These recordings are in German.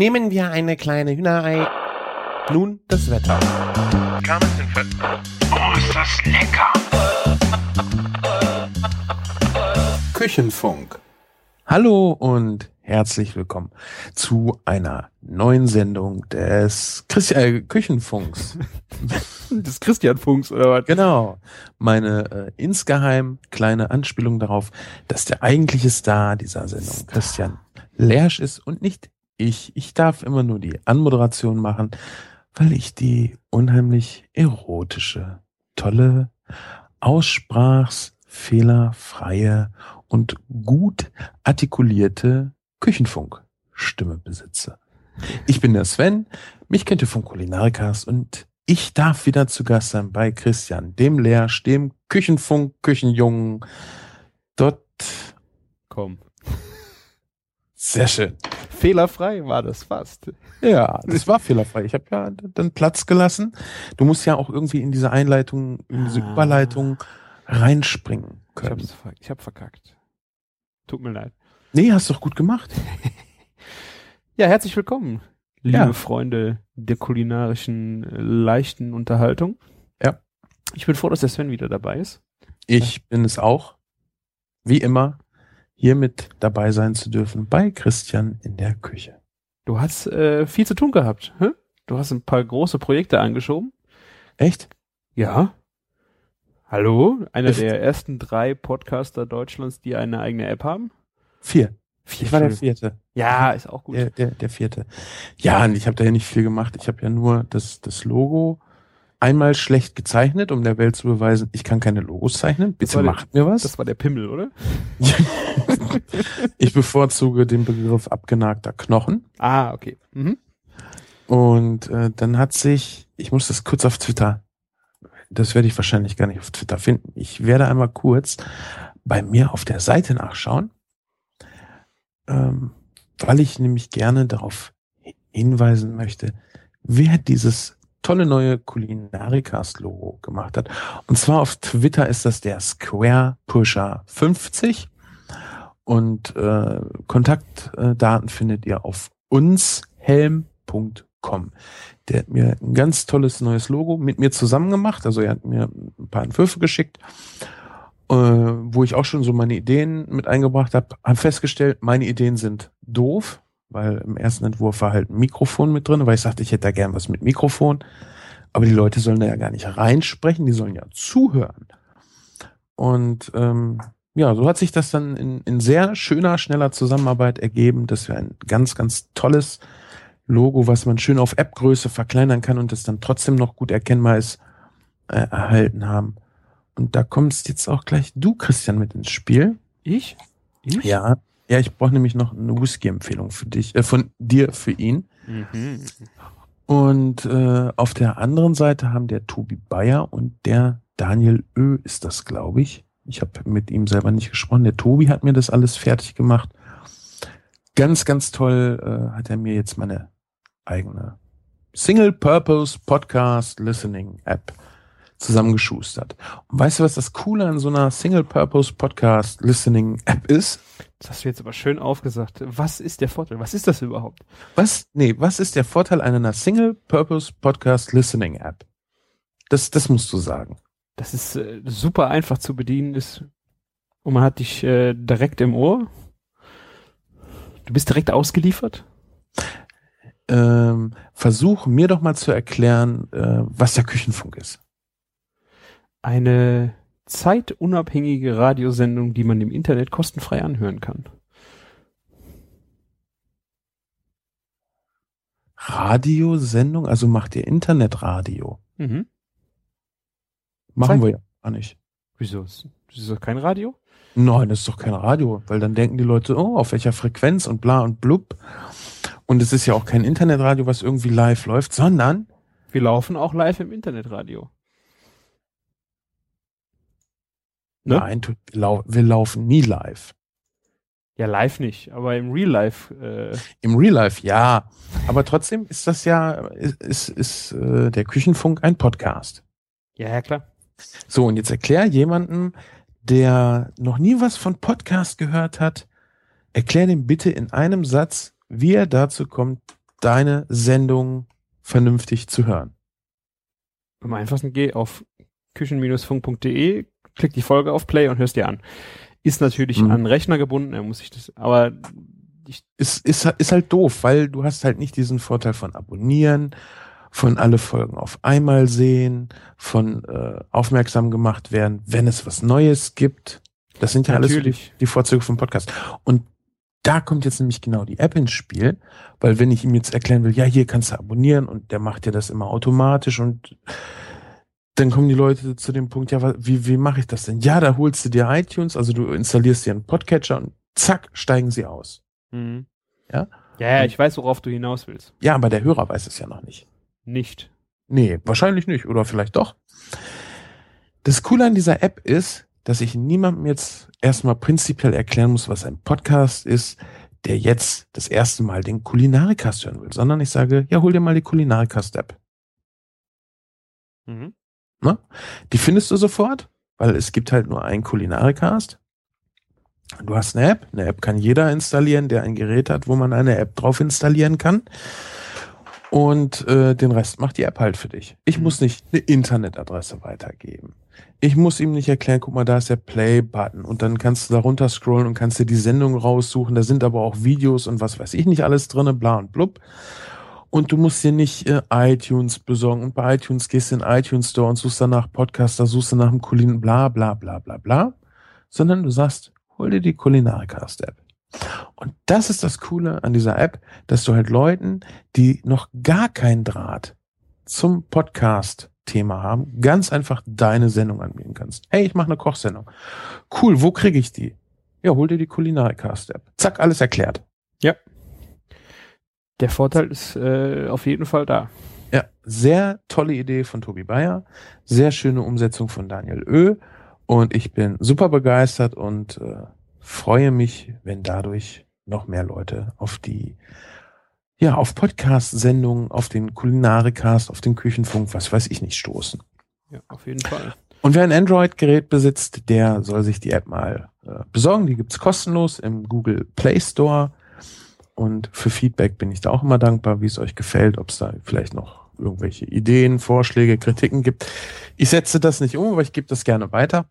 Nehmen wir eine kleine Hühnerei. Nun das Wetter. Oh, ist das lecker! Küchenfunk. Hallo und herzlich willkommen zu einer neuen Sendung des Christian äh, Küchenfunks. des Christianfunks oder was? Genau. Meine äh, insgeheim kleine Anspielung darauf, dass der eigentliche Star dieser Sendung Christian Lersch ist und nicht ich. Ich darf immer nur die Anmoderation machen, weil ich die unheimlich erotische, tolle, aussprachsfehlerfreie und gut artikulierte Küchenfunk-Stimme besitze. Ich bin der Sven, mich kennt ihr vom Kulinarikast und ich darf wieder zu Gast sein bei Christian, dem Lehrsch, dem Küchenfunk, Küchenjungen. Dort. Komm. Sehr schön. Fehlerfrei war das fast. Ja, das war fehlerfrei. Ich habe ja dann Platz gelassen. Du musst ja auch irgendwie in diese Einleitung, in diese Ah. Überleitung reinspringen Ich können. hab's ver- ich hab verkackt. Tut mir leid. Nee, hast doch gut gemacht. Ja, herzlich willkommen, liebe Ja. Freunde der kulinarischen äh, leichten Unterhaltung. Ja. Ich bin froh, dass der Sven wieder dabei ist. Ich bin es auch, wie immer, hier mit dabei sein zu dürfen bei Christian in der Küche. Du hast äh, viel zu tun gehabt. Hä? Du hast ein paar große Projekte angeschoben. Echt? Ja. Hallo? Einer Ich- der ersten drei Podcaster Deutschlands, die eine eigene App haben. Vier. Vier Ich war der vierte. Ja, ist auch gut. Der, der, der vierte. Ja, und ich habe da ja nicht viel gemacht. Ich habe ja nur das, das Logo einmal schlecht gezeichnet, um der Welt zu beweisen, ich kann keine Logos zeichnen. Bitte war der- macht mir was. Das war der Pimmel, oder? ich bevorzuge den Begriff abgenagter Knochen. Ah, okay. Mhm. Und äh, dann hat sich, ich muss das kurz auf Twitter, das werde ich wahrscheinlich gar nicht auf Twitter finden. Ich werde einmal kurz bei mir auf der Seite nachschauen, ähm, weil ich nämlich gerne darauf hinweisen möchte, wer dieses tolle neue Kulinarikast-Logo gemacht hat. Und zwar auf Twitter ist das der Square Pusher 50 und äh, Kontaktdaten findet ihr auf unshelm.com. Der hat mir ein ganz tolles neues Logo mit mir zusammen gemacht. Also er hat mir ein paar Entwürfe geschickt, äh, wo ich auch schon so meine Ideen mit eingebracht habe. Habe festgestellt, meine Ideen sind doof, weil im ersten Entwurf war halt ein Mikrofon mit drin, weil ich sagte, ich hätte da gern was mit Mikrofon. Aber die Leute sollen da ja gar nicht reinsprechen, die sollen ja zuhören. Und ähm, ja, so hat sich das dann in, in sehr schöner, schneller Zusammenarbeit ergeben, dass wir ein ganz, ganz tolles Logo, was man schön auf App-Größe verkleinern kann und das dann trotzdem noch gut erkennbar ist, äh, erhalten haben. Und da kommst jetzt auch gleich du, Christian, mit ins Spiel. Ich? Ich? Ja, ja, ich brauche nämlich noch eine Whisky-Empfehlung für dich, äh, von dir für ihn. Mhm. Und äh, auf der anderen Seite haben der Tobi Bayer und der Daniel Ö ist das, glaube ich. Ich habe mit ihm selber nicht gesprochen. Der Tobi hat mir das alles fertig gemacht. Ganz, ganz toll äh, hat er mir jetzt meine eigene Single-Purpose Podcast Listening App zusammengeschustert. Und weißt du, was das Coole an so einer Single-Purpose Podcast Listening App ist? Das hast du jetzt aber schön aufgesagt. Was ist der Vorteil? Was ist das überhaupt? Was, nee, was ist der Vorteil einer Single-Purpose Podcast Listening App? Das, das musst du sagen. Das ist äh, super einfach zu bedienen ist und man hat dich äh, direkt im Ohr. Du bist direkt ausgeliefert. Ähm, versuch mir doch mal zu erklären, äh, was der Küchenfunk ist. Eine zeitunabhängige Radiosendung, die man im Internet kostenfrei anhören kann. Radiosendung, also macht ihr Internetradio? Mhm. Machen Zeig- wir ja gar nicht. Wieso? Ist, ist das kein Radio? Nein, das ist doch kein Radio, weil dann denken die Leute, oh, auf welcher Frequenz und bla und blub. Und es ist ja auch kein Internetradio, was irgendwie live läuft, sondern Wir laufen auch live im Internetradio. Ne? nein, tu- lau wir laufen nie live. Ja, live nicht, aber im Real Life. Äh, Im Real Life, ja. Aber trotzdem ist das ja, ist, ist, ist äh, der Küchenfunk ein Podcast. ja, ja, klar. So, und jetzt erklär jemanden, der noch nie was von Podcast gehört hat, erklär dem bitte in einem Satz, wie er dazu kommt, deine Sendung vernünftig zu hören? Am einfachsten geh auf küchen-funk.de, klick die Folge auf Play und hörst dir an. Ist natürlich Mhm. an Rechner gebunden, er muss ich das, aber ich, Ist, ist, ist halt doof, weil du hast halt nicht diesen Vorteil von abonnieren, von alle Folgen auf einmal sehen, von äh, aufmerksam gemacht werden, wenn es was Neues gibt. Das sind ja alles so die, Natürlich. die Vorzüge vom Podcast. Und da kommt jetzt nämlich genau die App ins Spiel, weil wenn ich ihm jetzt erklären will, ja, hier kannst du abonnieren und der macht dir das immer automatisch und dann kommen die Leute zu dem Punkt, ja, wie, wie mache ich das denn? Ja, da holst du dir iTunes, also du installierst dir einen Podcatcher und zack, steigen sie aus. Mhm. Ja? Ja, ja, ich weiß, worauf du hinaus willst. Ja, aber der Hörer weiß es ja noch nicht. Nicht. Nee, wahrscheinlich nicht. Oder vielleicht doch. Das Coole an dieser App ist, dass ich niemandem jetzt erstmal prinzipiell erklären muss, was ein Podcast ist, der jetzt das erste Mal den Kulinarikast hören will, sondern ich sage, ja, hol dir mal die Kulinarikast-App. Mhm. Die findest du sofort, weil es gibt halt nur einen Kulinarikast. Du hast eine App. Eine App kann jeder installieren, der ein Gerät hat, wo man eine App drauf installieren kann. Und äh, den Rest macht die App halt für dich. Ich Mhm. muss nicht eine Internetadresse weitergeben. Ich muss ihm nicht erklären, guck mal, da ist der Play-Button und dann kannst du da runter scrollen und kannst dir die Sendung raussuchen. Da sind aber auch Videos und was weiß ich nicht alles drinne, bla und blub. Und du musst dir nicht äh, iTunes besorgen und bei iTunes gehst du in den iTunes Store und suchst danach Podcaster, suchst danach im Kulin, bla bla bla bla bla, sondern du sagst, hol dir die Kulinarikast-App. Und das ist das Coole an dieser App, dass du halt Leuten, die noch gar keinen Draht zum Podcast-Thema haben, ganz einfach deine Sendung anbieten kannst. Hey, ich mache eine Kochsendung. Cool, wo kriege ich die? Ja, hol dir die Kulinarikast-App. Zack, alles erklärt. Der Vorteil ist äh, auf jeden Fall da. Ja, sehr tolle Idee von Tobi Bayer, sehr schöne Umsetzung von Daniel Ö. Und ich bin super begeistert und äh, freue mich, wenn dadurch noch mehr Leute auf die, ja, auf Podcast-Sendungen, auf den Kulinarikast, auf den Küchenfunk, was weiß ich nicht, stoßen. Ja, auf jeden Fall. Und wer ein Android-Gerät besitzt, der soll sich die App mal äh, besorgen. Die gibt's kostenlos im Google Play Store. Und für Feedback bin ich da auch immer dankbar, wie es euch gefällt, ob es da vielleicht noch irgendwelche Ideen, Vorschläge, Kritiken gibt. Ich setze das nicht um, aber ich gebe das gerne weiter.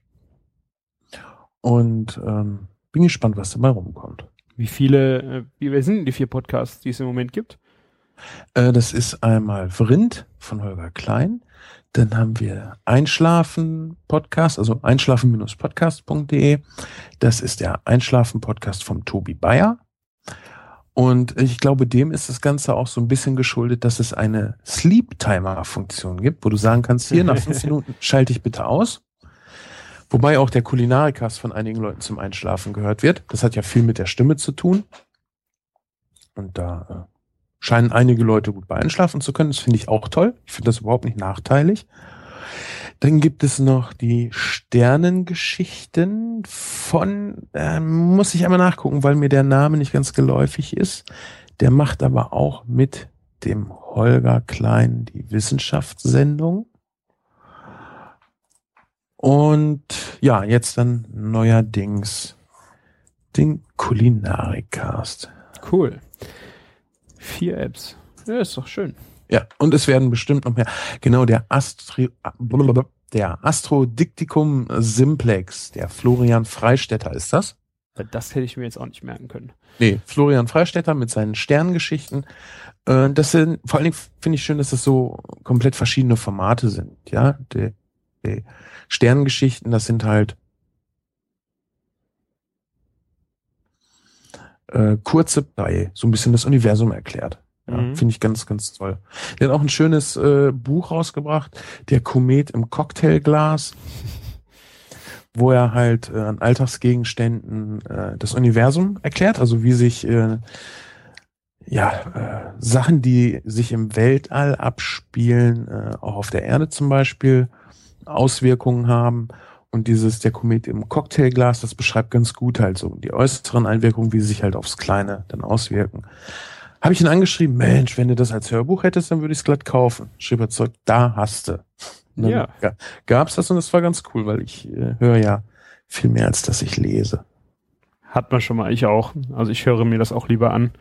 Und ähm, bin gespannt, was dabei rumkommt. Wie viele, äh, wie wer sind denn die vier Podcasts, die es im Moment gibt? Äh, das ist einmal Vrind von Holger Klein. Dann haben wir Einschlafen Podcast, also einschlafen-podcast.de. Das ist der Einschlafen Podcast vom Tobi Bayer. Und ich glaube, dem ist das Ganze auch so ein bisschen geschuldet, dass es eine Sleep Timer Funktion gibt, wo du sagen kannst, hier nach fünf Minuten schalte ich bitte aus. Wobei auch der Kulinarikast von einigen Leuten zum Einschlafen gehört wird. Das hat ja viel mit der Stimme zu tun. Und da äh, scheinen einige Leute gut bei einschlafen zu können. Das finde ich auch toll. Ich finde das überhaupt nicht nachteilig. Dann gibt es noch die Sternengeschichten von, äh, muss ich einmal nachgucken, weil mir der Name nicht ganz geläufig ist. Der macht aber auch mit dem Holger Klein die Wissenschaftssendung. Und ja, jetzt dann neuerdings den Kulinarikast. Cool. Vier Apps. Ja, ist doch schön. Ja, und es werden bestimmt noch mehr. Genau, der Astri der Astrodiktikum Simplex, der Florian Freistetter ist das? Das hätte ich mir jetzt auch nicht merken können. Nee, Florian Freistetter mit seinen Sterngeschichten. Äh, Das sind, vor allen Dingen finde ich schön, dass das so komplett verschiedene Formate sind. Ja, die, die Sterngeschichten, das sind halt äh, kurze bei so ein bisschen das Universum erklärt. Ja, Mhm. Finde ich ganz, ganz toll. Der hat auch ein schönes äh, Buch rausgebracht, Der Komet im Cocktailglas, wo er halt äh, an Alltagsgegenständen äh, das Universum erklärt, also wie sich äh, ja äh, Sachen, die sich im Weltall abspielen, äh, auch auf der Erde zum Beispiel Auswirkungen haben. Und dieses der Komet im Cocktailglas, das beschreibt ganz gut halt so die äußeren Einwirkungen, wie sie sich halt aufs Kleine dann auswirken. Habe ich ihn angeschrieben, Mensch, wenn du das als Hörbuch hättest, dann würde ich es glatt kaufen. Schrieb er zurück, da hast du. Ja. ga- Gab's das und das war ganz cool, weil ich äh, höre ja viel mehr, als dass ich lese. Hat man schon mal, ich auch. Also ich höre mir das auch lieber an.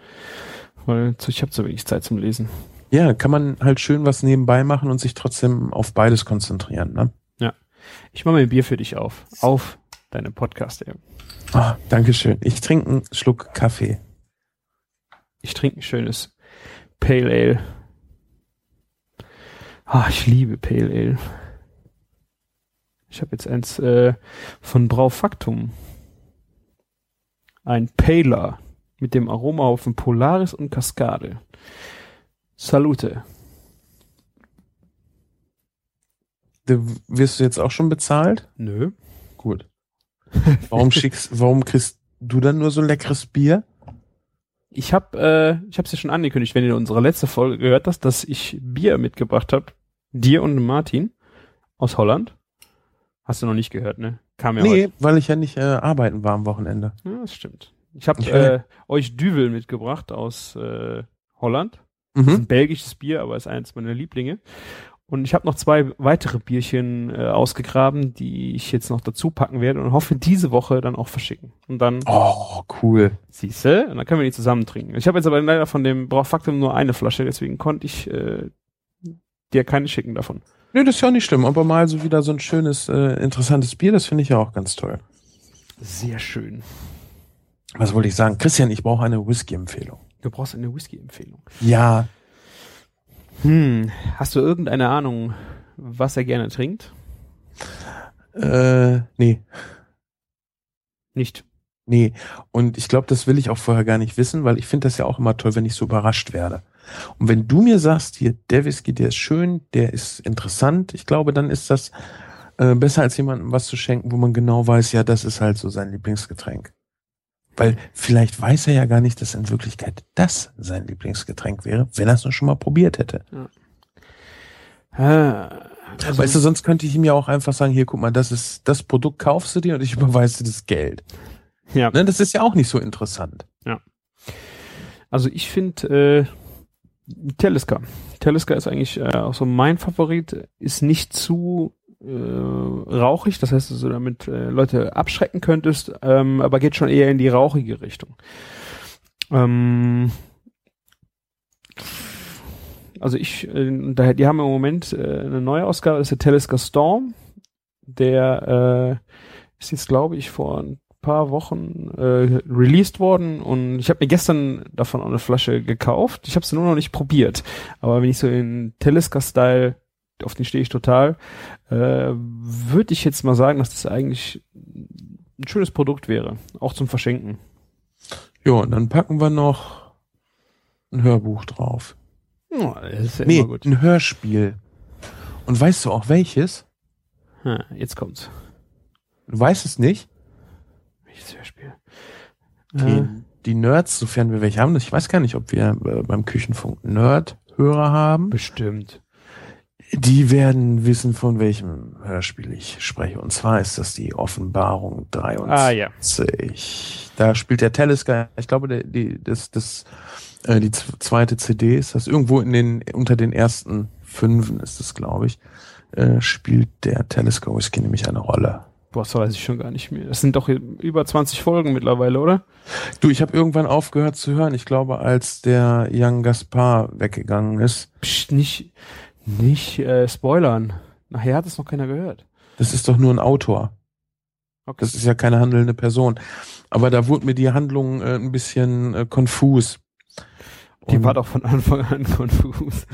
Weil ich habe zu wenig Zeit zum Lesen. Ja, kann man halt schön was nebenbei machen und sich trotzdem auf beides konzentrieren. Ne? Ja. Ich mache mir ein Bier für dich auf. Auf deine Podcast-App. Oh, Dankeschön. Ich trinke einen Schluck Kaffee. Ich trinke ein schönes Pale Ale. Ah, ich liebe Pale Ale. Ich habe jetzt eins äh, von Braufaktum. Ein Paler mit dem Aromahaufen Polaris und Cascade. Salute. Du, wirst du jetzt auch schon bezahlt? Nö. Gut. Warum schickst, warum kriegst du dann nur so leckeres Bier? Ich habe, äh, ich habe es ja schon angekündigt, wenn ihr unsere letzte Folge gehört hast, dass ich Bier mitgebracht habe, dir und Martin aus Holland. Hast du noch nicht gehört, ne? Kam ja Nee, heute. weil ich ja nicht äh, arbeiten war am Wochenende. Ja, das stimmt. Ich habe äh, euch Düvel mitgebracht aus äh, Holland. Mhm. Ist ein belgisches Bier, aber ist eines meiner Lieblinge. Und ich habe noch zwei weitere Bierchen äh, ausgegraben, die ich jetzt noch dazu packen werde und hoffe, diese Woche dann auch verschicken. Und dann. Oh, cool. Siehste, und dann können wir die zusammen trinken. Ich habe jetzt aber leider von dem Brauchfaktum nur eine Flasche, deswegen konnte ich äh, dir keine schicken davon. Nö, das ist ja auch nicht schlimm. Aber mal so wieder so ein schönes, äh, interessantes Bier, das finde ich ja auch ganz toll. Sehr schön. Was wollte ich sagen? Christian, ich brauche eine Whisky-Empfehlung. Du brauchst eine Whisky-Empfehlung. Ja. Hm, hast du irgendeine Ahnung, was er gerne trinkt? Äh, nee. Nicht. Nee. Und ich glaube, das will ich auch vorher gar nicht wissen, weil ich finde das ja auch immer toll, wenn ich so überrascht werde. Und wenn du mir sagst, hier, der Whisky, der ist schön, der ist interessant, ich glaube, dann ist das äh, besser als jemandem was zu schenken, wo man genau weiß, ja, das ist halt so sein Lieblingsgetränk. Weil vielleicht weiß er ja gar nicht, dass in Wirklichkeit das sein Lieblingsgetränk wäre, wenn er es nur schon mal probiert hätte. Ja. Äh, also weißt du, sonst könnte ich ihm ja auch einfach sagen, hier, guck mal, das ist, das Produkt kaufst du dir und ich überweise dir das Geld. Ja. Ne, das ist ja auch nicht so interessant. Ja. Also ich finde äh, Teleska. Teleska ist eigentlich äh, auch so mein Favorit, ist nicht zu äh, rauchig, das heißt, dass du damit äh, Leute abschrecken könntest, ähm, aber geht schon eher in die rauchige Richtung. Ähm, also ich, äh, die haben im Moment äh, eine neue Ausgabe, das ist der Telescope Storm, der äh, ist jetzt, glaube ich, vor ein paar Wochen äh, released worden und ich habe mir gestern davon auch eine Flasche gekauft. Ich habe sie nur noch nicht probiert, aber wenn ich so in Telescope-Style auf den stehe ich total, äh, würde ich jetzt mal sagen, dass das eigentlich ein schönes Produkt wäre, auch zum Verschenken. Ja, und dann packen wir noch ein Hörbuch drauf. Oh, das ist ja nee, ein Hörspiel. Und weißt du auch welches? Ha, jetzt kommt's. Du weißt es nicht? Welches Hörspiel? Die, äh. die Nerds, sofern wir welche haben, ich weiß gar nicht, ob wir äh, beim Küchenfunk Nerd-Hörer haben. Bestimmt. Die werden wissen, von welchem Hörspiel ich spreche. Und zwar ist das die Offenbarung 23. Ah, ja. Da spielt der Telesky, ich glaube, der, die, das, das, äh, die zweite CD ist das irgendwo in den, unter den ersten fünfen ist das, glaube ich, äh, spielt der Telescope Whisky nämlich eine Rolle. Boah, das weiß ich schon gar nicht mehr. Das sind doch über 20 Folgen mittlerweile, oder? Du, ich habe irgendwann aufgehört zu hören. Ich glaube, als der Young Gaspar weggegangen ist. Psst, nicht, nicht äh, spoilern. Nachher hat es noch keiner gehört. Das ist doch nur ein Autor. Okay. Das ist ja keine handelnde Person. Aber da wurde mir die Handlung äh, ein bisschen äh, konfus. Die Und war doch von Anfang an konfus.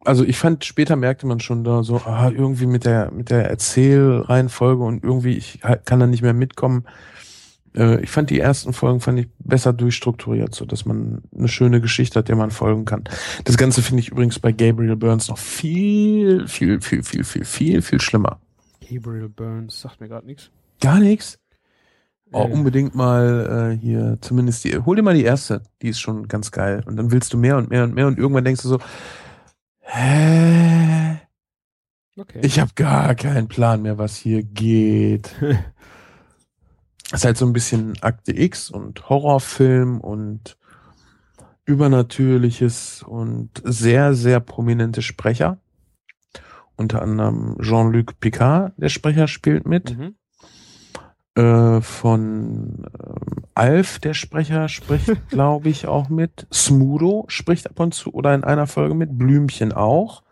Also ich fand, später merkte man schon da so, ah, irgendwie mit der, mit der Erzählreihenfolge und irgendwie, ich kann da nicht mehr mitkommen. Äh, ich fand die ersten Folgen fand ich besser durchstrukturiert, so dass man eine schöne Geschichte hat, der man folgen kann. Das Ganze finde ich übrigens bei Gabriel Burns noch viel, viel, viel, viel, viel, viel, viel schlimmer. Gabriel Burns sagt mir gerade nichts. Gar nichts. Oh, unbedingt mal äh, hier, zumindest die, hol dir mal die erste, die ist schon ganz geil. Und dann willst du mehr und mehr und mehr und irgendwann denkst du so, hä? Okay. Ich habe gar keinen Plan mehr, was hier geht. ist halt so ein bisschen Akte X und Horrorfilm und Übernatürliches und sehr, sehr prominente Sprecher. Unter anderem Jean-Luc Picard, der Sprecher, spielt mit. Mhm. Äh, von ähm, Alf, der Sprecher, spricht, glaube ich, auch mit. Smudo spricht ab und zu oder in einer Folge mit. Blümchen auch.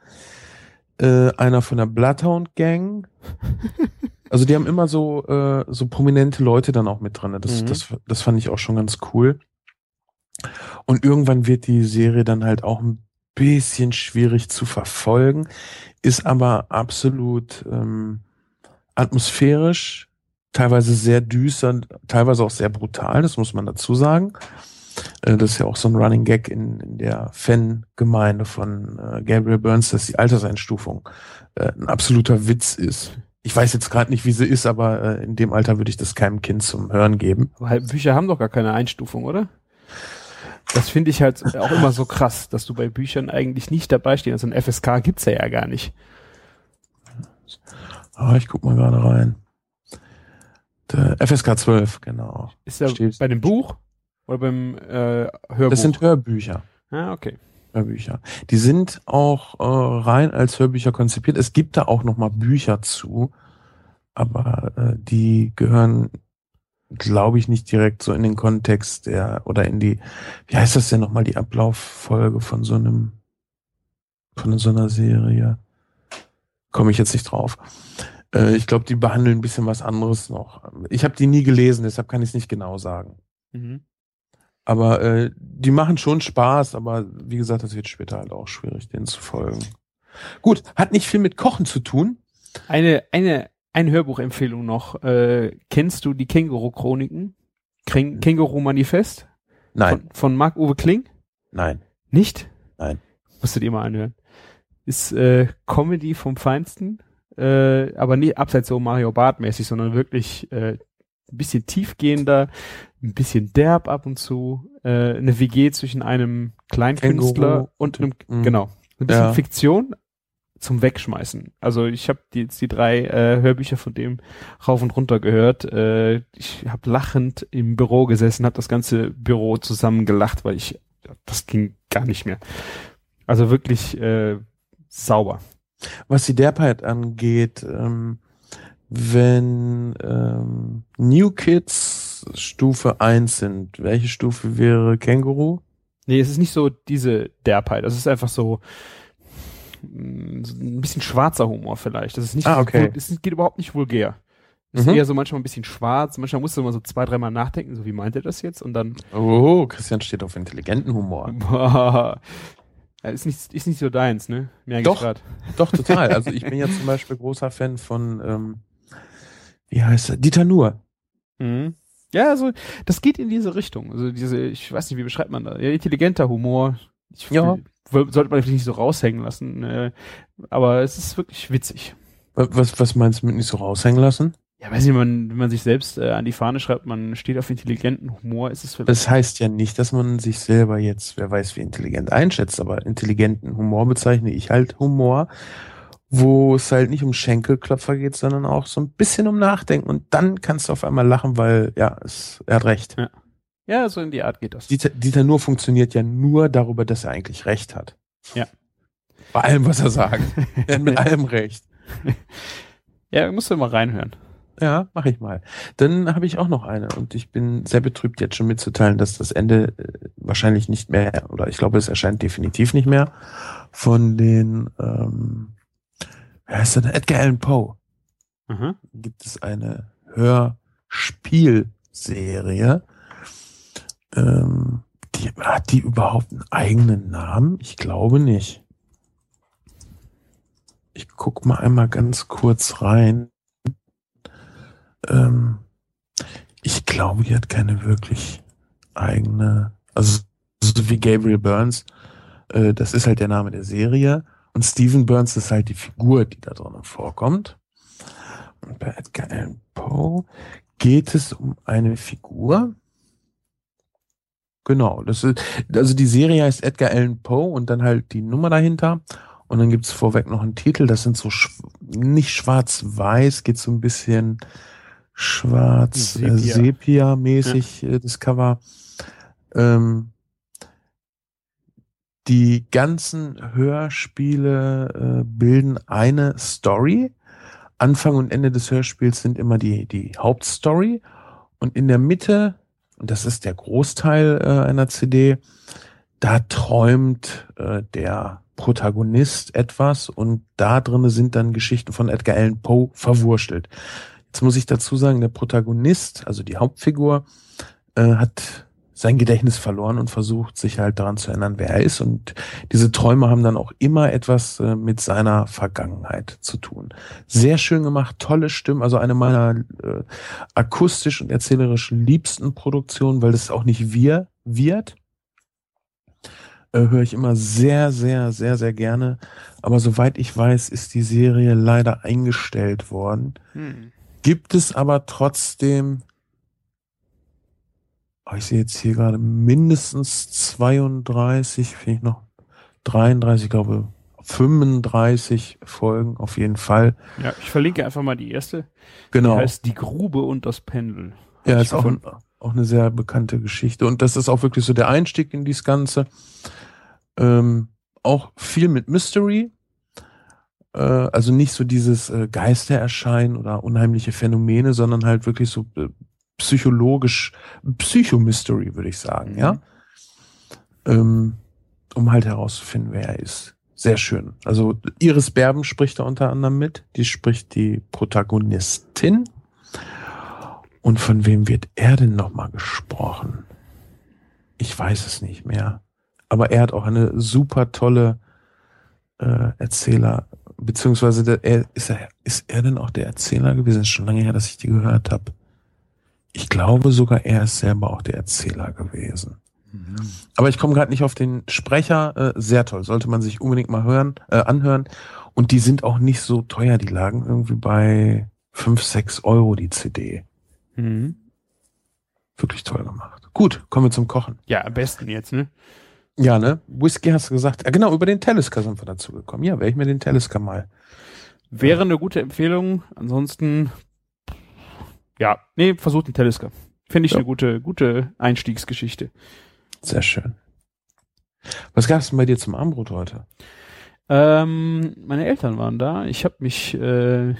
Äh, einer von der Bloodhound Gang. Also die haben immer so, äh, so prominente Leute dann auch mit drin. Das, Mhm. das, das fand ich auch schon ganz cool. Und irgendwann wird die Serie dann halt auch ein bisschen schwierig zu verfolgen, ist aber absolut ähm, atmosphärisch, teilweise sehr düster, teilweise auch sehr brutal, das muss man dazu sagen. Äh, das ist ja auch so ein Running Gag in, in der Fangemeinde von äh, Gabriel Burns, dass die Alterseinstufung äh, ein absoluter Witz ist. Ich weiß jetzt gerade nicht, wie sie ist, aber äh, in dem Alter würde ich das keinem Kind zum Hören geben. Weil Bücher haben doch gar keine Einstufung, oder? Das finde ich halt auch immer so krass, dass du bei Büchern eigentlich nicht dabei stehst. Also ein FSK gibt's ja, ja gar nicht. Ah, ich guck mal gerade rein. Der FSK 12, genau. Ist ja bei dem Buch oder beim äh, Hörbuch? Das sind Hörbücher. ah, okay. Hörbücher. Die sind auch äh, rein als Hörbücher konzipiert. Es gibt da auch noch mal Bücher zu, aber äh, die gehören, glaube ich, nicht direkt so in den Kontext der oder in die, wie heißt das denn noch mal die Ablauffolge von so einem von so einer Serie? Komme ich jetzt nicht drauf. Äh, ich glaube, die behandeln ein bisschen was anderes noch. Ich habe die nie gelesen, deshalb kann ich es nicht genau sagen. Mhm. Aber äh, die machen schon Spaß, aber wie gesagt, das wird später halt auch schwierig, denen zu folgen. Gut, hat nicht viel mit Kochen zu tun. Eine, eine, eine Hörbuchempfehlung noch. Äh, kennst du die Känguru-Chroniken? Kräng- Känguru-Manifest? Nein, Von, von Marc-Uwe Kling? nein. Nicht? Nein. Musstet ihr mal anhören. Ist äh, Comedy vom Feinsten, äh, aber nicht abseits so Mario Bart mäßig, sondern wirklich äh, ein bisschen tiefgehender, ein bisschen derb ab und zu, äh, eine WG zwischen einem Kleinkünstler Känguru und einem, Mhm. genau, ein bisschen Ja. Fiktion zum Wegschmeißen. Also ich habe die, jetzt die drei äh, Hörbücher von dem rauf und runter gehört. Äh, ich habe lachend im Büro gesessen, habe das ganze Büro zusammengelacht, weil ich das ging gar nicht mehr. Also wirklich äh, sauber. Was die Derbheit angeht, ähm, wenn ähm, New Kids Stufe 1 sind, welche Stufe wäre Känguru? Nee, es ist nicht so diese Derbheit. Es ist einfach so, so ein bisschen schwarzer Humor vielleicht. Das ist nicht, Ah, okay. es geht überhaupt nicht vulgär. Es ist Mhm. eher so manchmal ein bisschen schwarz, manchmal musst du mal so zwei, dreimal nachdenken, so wie meint er das jetzt? Und dann, Oh, Christian steht auf intelligenten Humor. ist nicht, ist nicht so deins, ne? Merke Doch. grad. Doch, total. Also ich bin ja zum Beispiel großer Fan von, ähm, wie heißt er? Dieter Nuhr. Mhm. Ja, also das geht in diese Richtung. Also diese, ich weiß nicht, wie beschreibt man das? Ja, intelligenter Humor. Ich, Ja. Sollte man vielleicht nicht so raushängen lassen. Äh, aber es ist wirklich witzig. Wa- Was, was meinst du mit nicht so raushängen lassen? Ja, weiß nicht, man, wenn man sich selbst äh, an die Fahne schreibt, man steht auf intelligenten Humor, ist es vielleicht. Das heißt ja nicht, dass man sich selber jetzt, wer weiß wie intelligent einschätzt, aber intelligenten Humor bezeichne ich halt Humor, wo es halt nicht um Schenkelklopfer geht, sondern auch so ein bisschen um Nachdenken und dann kannst du auf einmal lachen, weil, ja, es, er hat recht. ja, so in die Art geht das. Dieter, Dieter Nuhr funktioniert ja nur darüber, dass er eigentlich recht hat. Ja. Bei allem, was er sagt. er hat mit allem recht. ja, musst du mal reinhören. Ja, mache ich mal. Dann habe ich auch noch eine und ich bin sehr betrübt jetzt schon mitzuteilen, dass das Ende äh, wahrscheinlich nicht mehr, oder ich glaube, es erscheint definitiv nicht mehr, von den, ähm, wer heißt der denn? Edgar Allan Poe. Mhm. Gibt es eine Hörspielserie. Ähm, die, hat die überhaupt einen eigenen Namen? Ich glaube nicht. Ich guck mal einmal ganz kurz rein. Ähm, ich glaube, die hat keine wirklich eigene, also so wie Gabriel Burns, äh, das ist halt der Name der Serie und Stephen Burns ist halt die Figur, die da drin vorkommt. Und bei Edgar Allan Poe geht es um eine Figur. Genau, das ist, also die Serie heißt Edgar Allan Poe und dann halt die Nummer dahinter. Und dann gibt's vorweg noch einen Titel, das sind so schw nicht schwarz-weiß, geht so ein bisschen schwarz, Sepia. äh, sepia-mäßig äh, das Cover. Ähm, die ganzen Hörspiele äh, bilden eine Story, Anfang und Ende des Hörspiels sind immer die, die Hauptstory und in der Mitte, und das ist der Großteil äh, einer CD, da träumt äh, der Protagonist etwas und da drinne sind dann Geschichten von Edgar Allan Poe verwurstelt. Jetzt muss ich dazu sagen, der Protagonist, also die Hauptfigur, äh, hat sein Gedächtnis verloren und versucht, sich halt daran zu erinnern, wer er ist. Und diese Träume haben dann auch immer etwas äh, mit seiner Vergangenheit zu tun. Sehr schön gemacht, tolle Stimmen, also eine meiner äh, akustisch und erzählerisch liebsten Produktionen, weil das auch nicht wir wird. Äh, höre ich immer sehr, sehr, sehr, sehr gerne. Aber soweit ich weiß, ist die Serie leider eingestellt worden. Hm. Gibt es aber trotzdem ich sehe jetzt hier gerade mindestens 32, vielleicht noch 33, glaube 35 Folgen auf jeden Fall. Ja, ich verlinke einfach mal die erste. Genau. Die heißt Die Grube und das Pendel. Ja, ist auch, auch eine sehr bekannte Geschichte. Und das ist auch wirklich so der Einstieg in dieses Ganze. Ähm, auch viel mit Mystery. Äh, also nicht so dieses äh, Geistererscheinen oder unheimliche Phänomene, sondern halt wirklich so äh, psychologisch, Psychomystery, würde ich sagen, mhm. ja. Ähm, um halt herauszufinden, wer er ist. Sehr schön. Also Iris Berben spricht da unter anderem mit. Die spricht die Protagonistin. Und von wem wird er denn nochmal gesprochen? Ich weiß es nicht mehr. Aber er hat auch eine super tolle äh, Erzähler, beziehungsweise der, er, ist, er, ist er denn auch der Erzähler gewesen? Schon lange her, dass ich die gehört habe. Ich glaube sogar, er ist selber auch der Erzähler gewesen. Mhm. Aber ich komme gerade nicht auf den Sprecher. Äh, sehr toll, sollte man sich unbedingt mal hören, äh, anhören. Und die sind auch nicht so teuer. Die lagen irgendwie bei fünf, sechs Euro die CD. Mhm. Wirklich toll gemacht. Gut, kommen wir zum Kochen. Ja, am besten jetzt, ne? Ja, ne? Whisky hast du gesagt. Ja, genau, über den Talisker sind wir dazu gekommen. Ja, werde ich mir den Talisker mal. Wäre eine gute Empfehlung. Ansonsten ja, nee, versucht den Telescope. Finde ich ja. eine gute, gute Einstiegsgeschichte. Sehr schön. Was gab es denn bei dir zum Armbrot heute? Ähm, meine Eltern waren da. Ich habe mich äh,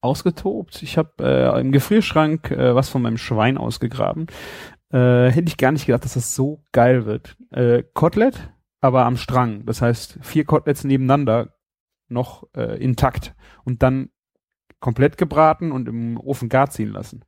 ausgetobt. Ich habe äh, im Gefrierschrank äh, was von meinem Schwein ausgegraben. Äh, hätte ich gar nicht gedacht, dass das so geil wird. Äh, Kotelett, aber am Strang. Das heißt, vier Koteletts nebeneinander noch äh, intakt und dann komplett gebraten und im Ofen gar ziehen lassen.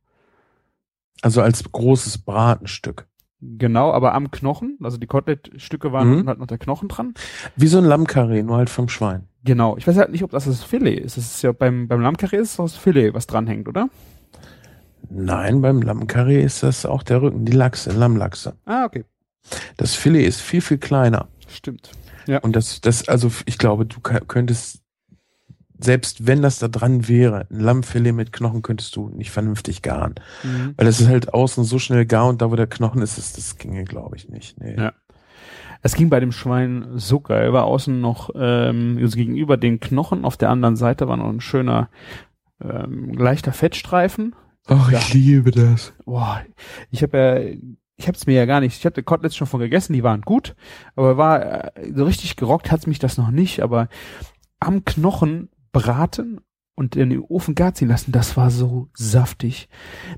Also als großes Bratenstück. Genau, aber am Knochen, also die Kotelettstücke waren mhm. halt noch der Knochen dran. Wie so ein Lammkarree, nur halt vom Schwein. Genau. Ich weiß halt nicht, ob das das Filet ist. Das ist ja beim, beim Lammkarree ist das Filet, was dranhängt, oder? Nein, beim Lammkarree ist das auch der Rücken, die Lachse, Lammlachse. Ah, okay. Das Filet ist viel, viel kleiner. Stimmt. Ja. Und das, das, also ich glaube, du könntest selbst wenn das da dran wäre, ein Lammfilet mit Knochen könntest du nicht vernünftig garen. Mhm. Weil es ist halt außen so schnell gar und da, wo der Knochen ist, ist das ginge, glaube ich, nicht. Nee. Ja. Es ging bei dem Schwein so geil. War außen noch, ähm, also gegenüber den Knochen, auf der anderen Seite war noch ein schöner, ähm, leichter Fettstreifen. Ach, ich liebe das. Boah, ich habe ja ich habe es mir ja gar nicht, ich hatte Koteletts schon von gegessen, die waren gut, aber war äh, so richtig gerockt hat's mich das noch nicht, aber am Knochen braten und in den Ofen gar ziehen lassen. Das war so saftig.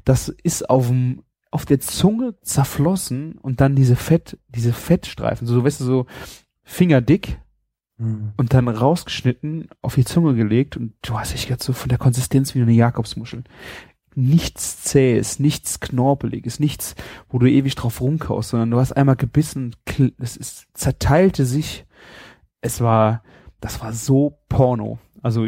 Das ist auf dem auf der Zunge zerflossen und dann diese Fett, diese Fettstreifen, so, weißt du, so fingerdick mhm. und dann rausgeschnitten, auf die Zunge gelegt und du hast dich jetzt so von der Konsistenz wie eine Jakobsmuschel. Nichts zähes, nichts knorpeliges, nichts, wo du ewig drauf rumkaust, sondern du hast einmal gebissen, es ist, zerteilte sich. Es war, das war so Porno. Also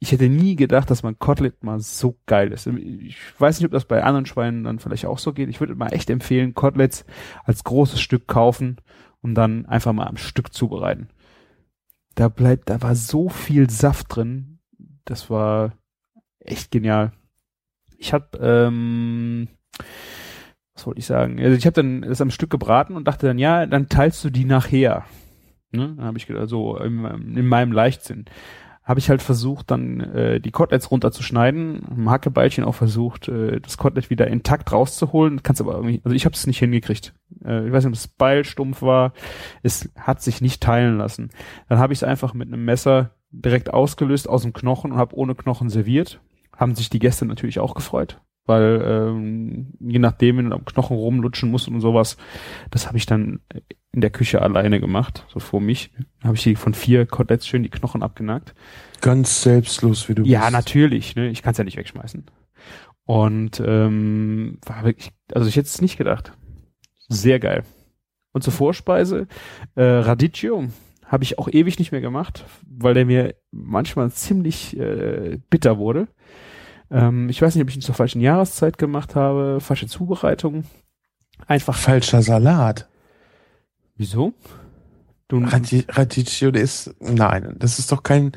ich hätte nie gedacht, dass mein Kotelett mal so geil ist. Ich weiß nicht, ob das bei anderen Schweinen dann vielleicht auch so geht. Ich würde mal echt empfehlen, Koteletts als großes Stück kaufen und dann einfach mal am Stück zubereiten. Da bleibt, da war so viel Saft drin. Das war echt genial. Ich habe, ähm, was wollte ich sagen? Also ich habe dann das am Stück gebraten und dachte dann, ja, dann teilst du die nachher. Ne? Dann habe ich gedacht, so in, in meinem Leichtsinn habe ich halt versucht, dann äh, die Koteletts runterzuschneiden, im Hackebeilchen auch versucht, äh, das Kotelett wieder intakt rauszuholen. Kannst aber irgendwie, also ich habe es nicht hingekriegt. Äh, ich weiß nicht, ob das Beil stumpf war. Es hat sich nicht teilen lassen. Dann habe ich es einfach mit einem Messer direkt ausgelöst aus dem Knochen und habe ohne Knochen serviert. haben sich die Gäste natürlich auch gefreut, weil ähm, je nachdem, wenn du am Knochen rumlutschen musst und sowas, das habe ich dann in der Küche alleine gemacht, so vor mich. Habe ich die von vier Koteletts schön die Knochen abgenagt. Ganz selbstlos, wie du Ja, bist. natürlich, ne? Ich kann es ja nicht wegschmeißen. Und ähm, war wirklich, also ich hätte es nicht gedacht. Sehr geil. Und zur Vorspeise, äh, Radicchio habe ich auch ewig nicht mehr gemacht, weil der mir manchmal ziemlich äh, bitter wurde. Ähm, ich weiß nicht, ob ich ihn zur falschen Jahreszeit gemacht habe, falsche Zubereitung. Einfach. Falscher Salat. Wieso? Du, Radi Radicchio, der ist, nein, das ist doch kein,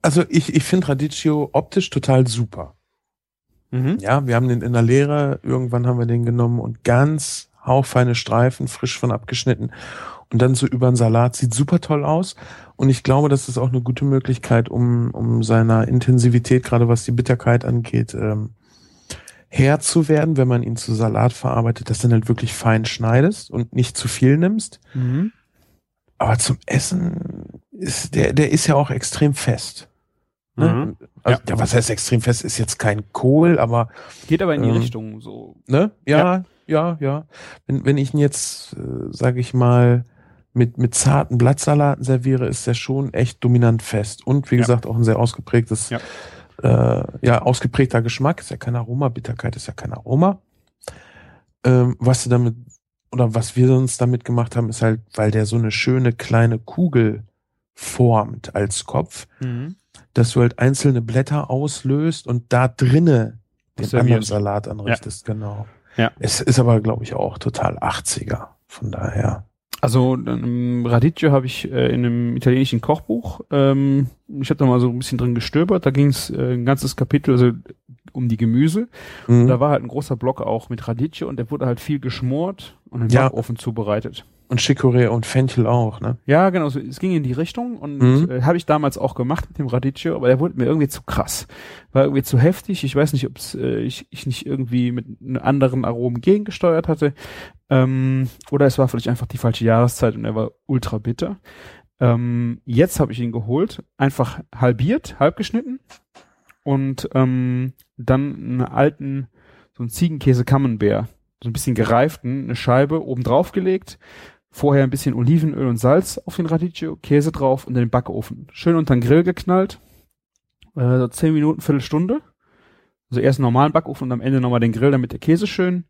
also ich, ich finde Radicchio optisch total super. mhm. Ja, wir haben den in der Lehre, irgendwann haben wir den genommen und ganz hauchfeine Streifen, frisch von abgeschnitten und dann so über den Salat, sieht super toll aus und ich glaube, das ist auch eine gute Möglichkeit, um, um seiner Intensivität, gerade was die Bitterkeit angeht, ähm, Herr zu werden, wenn man ihn zu Salat verarbeitet, dass du dann halt wirklich fein schneidest und nicht zu viel nimmst. Mhm. Aber zum Essen ist der, der ist ja auch extrem fest. Ne? Mhm. Also, ja. was heißt extrem fest? Ist jetzt kein Kohl, aber Geht aber in die Ähm, Richtung so. ne? Ja, ja, ja. Wenn, wenn ich ihn jetzt, äh, sage ich mal, mit, mit zarten Blattsalaten serviere, ist der schon echt dominant fest. Und wie Ja. gesagt, auch ein sehr ausgeprägtes, Ja. Äh, ja, ausgeprägter Geschmack. Ist ja kein Aroma, Bitterkeit ist ja kein Aroma. Ähm, was du damit, oder was wir sonst damit gemacht haben, ist halt, weil der so eine schöne kleine Kugel formt als Kopf, Mhm. dass du halt einzelne Blätter auslöst und da drinne den Servierst. anderen Salat anrichtest, genau. Ja. Es ist aber, glaube ich, auch total 80er. Von daher. Also ähm, Radicchio habe ich äh, in einem italienischen Kochbuch. Ähm, ich habe da mal so ein bisschen drin gestöbert. Da ging es äh, ein ganzes Kapitel also um die Gemüse. Mhm. Da war halt ein großer Block auch mit Radicchio und der wurde halt viel geschmort und im Ja. Backofen zubereitet. Und Chicorée und Fenchel auch, ne? Ja, genau. So, es ging in die Richtung und Mhm. äh, habe ich damals auch gemacht mit dem Radicchio, aber der wurde mir irgendwie zu krass. War irgendwie zu heftig. Ich weiß nicht, ob äh, ich, ich nicht irgendwie mit einem anderen Aromen gegengesteuert hatte. Ähm, oder es war vielleicht einfach die falsche Jahreszeit und er war ultra bitter. Ähm, jetzt habe ich ihn geholt, einfach halbiert, halb geschnitten und ähm, dann einen alten, so einen Ziegenkäse Camembert, so ein bisschen gereiften, eine Scheibe oben drauf gelegt, vorher ein bisschen Olivenöl und Salz auf den Radicchio, Käse drauf und in den Backofen. Schön unter den Grill geknallt, äh, so zehn Minuten, Viertelstunde. Also erst einen normalen Backofen und am Ende nochmal den Grill, damit der Käse schön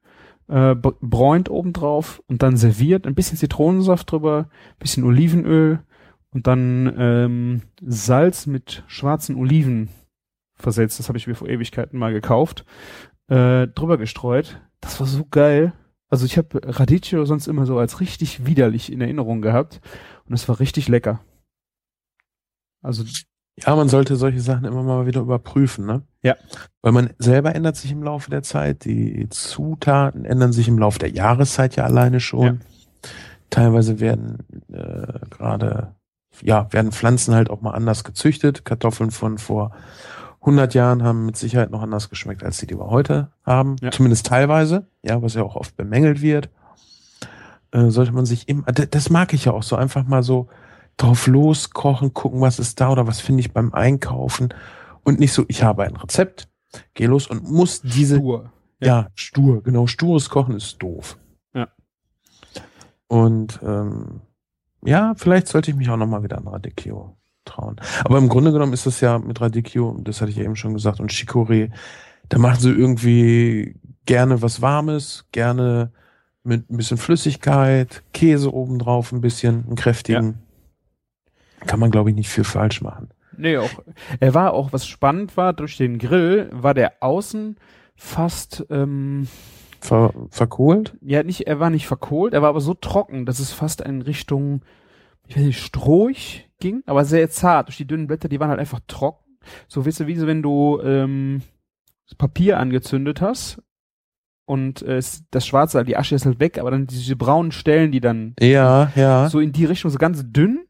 äh, br- bräunt oben drauf und dann serviert, ein bisschen Zitronensaft drüber, bisschen Olivenöl und dann ähm, Salz mit schwarzen Oliven versetzt. Das habe ich mir vor Ewigkeiten mal gekauft. Äh, drüber gestreut. Das war so geil. Also ich habe Radicchio sonst immer so als richtig widerlich in Erinnerung gehabt und es war richtig lecker. Also Ja, man sollte solche Sachen immer mal wieder überprüfen, ne? Ja. Weil man selber ändert sich im Laufe der Zeit, die Zutaten ändern sich im Laufe der Jahreszeit ja alleine schon. Ja. Teilweise werden äh, gerade, ja, werden Pflanzen halt auch mal anders gezüchtet. Kartoffeln von vor 100 Jahren haben mit Sicherheit noch anders geschmeckt, als die, die wir heute haben. Ja. Zumindest teilweise, ja, was ja auch oft bemängelt wird. Äh, sollte man sich immer, d- das mag ich ja auch so, einfach mal so drauf loskochen, gucken, was ist da oder was finde ich beim Einkaufen und nicht so, ich habe ein Rezept, geh los und muss diese, stur. ja, stur, genau, stures Kochen ist doof. Ja. Und ähm, ja, vielleicht sollte ich mich auch nochmal wieder an Radicchio trauen. Aber im Grunde genommen ist das ja mit Radicchio, das hatte ich ja eben schon gesagt, und Chicorée, da machen sie irgendwie gerne was Warmes, gerne mit ein bisschen Flüssigkeit, Käse obendrauf ein bisschen, einen kräftigen. Kann man, glaube ich, nicht viel falsch machen. Nee, auch. Er war auch, was spannend war, durch den Grill war der außen fast, ähm, Ver verkohlt? ja, nicht, er war nicht verkohlt, er war aber so trocken, dass es fast in Richtung, ich weiß nicht, strohig ging, aber sehr zart. Durch die dünnen Blätter, die waren halt einfach trocken. So, weißt du, wie so, wenn du ähm, das Papier angezündet hast und äh, das Schwarze, die Asche ist halt weg, aber dann diese braunen Stellen, die dann Ja, ja. so in die Richtung, so ganz dünn,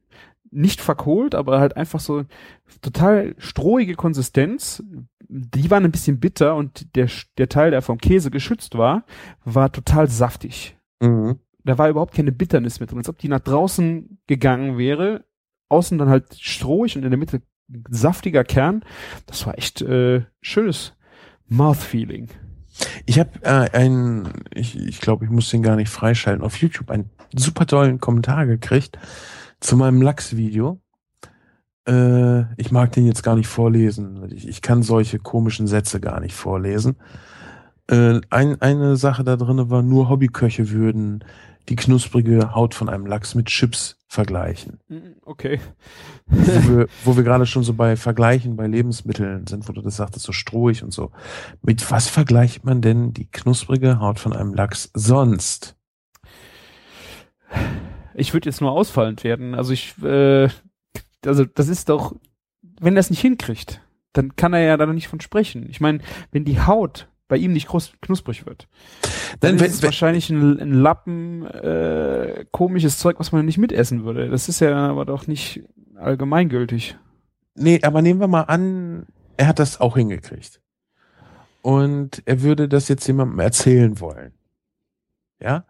nicht verkohlt, aber halt einfach so total strohige Konsistenz. Die waren ein bisschen bitter und der, der Teil, der vom Käse geschützt war, war total saftig. Mhm. Da war überhaupt keine Bitternis mit drin, als ob die nach draußen gegangen wäre, außen dann halt strohig und in der Mitte saftiger Kern. Das war echt äh, schönes Mouth-Feeling. Ich habe äh, einen, ich, ich glaube, ich muss den gar nicht freischalten, auf YouTube einen super tollen Kommentar gekriegt zu meinem Lachs-Video. Äh, ich mag den jetzt gar nicht vorlesen. Ich, ich kann solche komischen Sätze gar nicht vorlesen. Äh, ein, eine Sache da drin war, nur Hobbyköche würden die knusprige Haut von einem Lachs mit Chips vergleichen. Mm, okay. wo wir, wo wir gerade schon so bei Vergleichen bei Lebensmitteln sind, wo du das sagtest, so strohig und so. Mit was vergleicht man denn die knusprige Haut von einem Lachs sonst? Ich würde jetzt nur ausfallend werden. Also ich, äh, also das ist doch, wenn er es nicht hinkriegt, dann kann er ja da noch nicht von sprechen. Ich meine, wenn die Haut bei ihm nicht knusprig wird, dann, dann ist es wahrscheinlich ein, ein Lappen äh, komisches Zeug, was man nicht mitessen würde. Das ist ja aber doch nicht allgemeingültig. Nee, aber nehmen wir mal an, er hat das auch hingekriegt. Und er würde das jetzt jemandem erzählen wollen. Ja?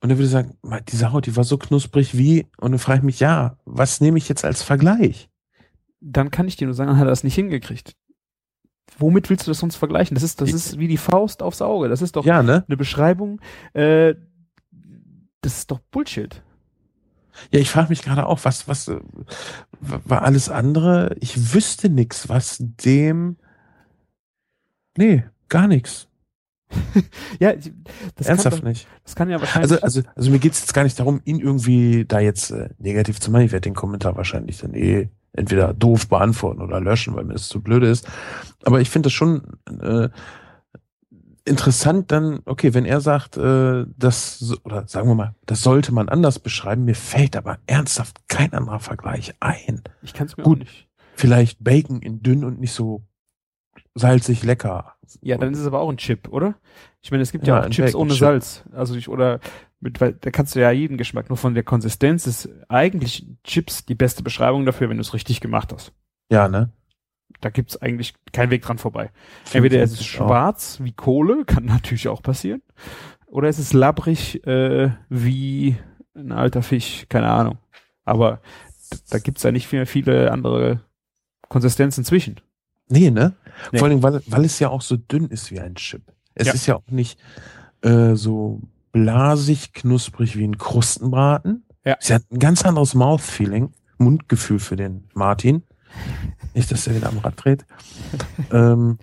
Und er würde sagen, diese Haut, die war so knusprig wie, und dann frage ich mich, ja, was nehme ich jetzt als Vergleich? Dann kann ich dir nur sagen, dann hat er das nicht hingekriegt. Womit willst du das sonst vergleichen? Das ist, das ist wie die Faust aufs Auge. Das ist doch ja, ne? eine Beschreibung. Äh, das ist doch Bullshit. Ja, ich frage mich gerade auch, was, was äh, war alles andere? Ich wüsste nichts, was dem. Nee, gar nichts. ja, das ernsthaft kann, nicht. Das kann ja wahrscheinlich. Also, also, also mir geht's jetzt gar nicht darum, ihn irgendwie da jetzt äh, negativ zu machen. Ich werde den Kommentar wahrscheinlich dann eh entweder doof beantworten oder löschen, weil mir das zu blöd ist. Aber ich finde das schon äh, interessant dann, okay, wenn er sagt, äh, das, oder sagen wir mal, das sollte man anders beschreiben, mir fällt aber ernsthaft kein anderer Vergleich ein. Ich kann es mir Gut, nicht. Vielleicht Bacon in dünn und nicht so salzig lecker. Ja, dann ist es aber auch ein Chip, oder? Ich meine, es gibt ja, ja auch Chips ohne Chip. Salz. Also ich, oder mit, weil da kannst du ja jeden Geschmack, nur von der Konsistenz ist eigentlich Chips die beste Beschreibung dafür, wenn du es richtig gemacht hast. Ja, ne? Da gibt's eigentlich keinen Weg dran vorbei. Entweder es ist schwarz auch. wie Kohle, kann natürlich auch passieren, oder es ist labbrig äh, wie ein alter Fisch, keine Ahnung. Aber da gibt's ja nicht mehr viele andere Konsistenzen zwischen. Nee, ne? Nee. Vor allem, weil, weil es ja auch so dünn ist wie ein Chip. Es ja. ist ja auch nicht äh, so blasig, knusprig wie ein Krustenbraten. Ja. Sie hat ein ganz anderes Mouthfeeling, Mundgefühl für den Martin. Nicht, dass er wieder am Rad dreht. ähm,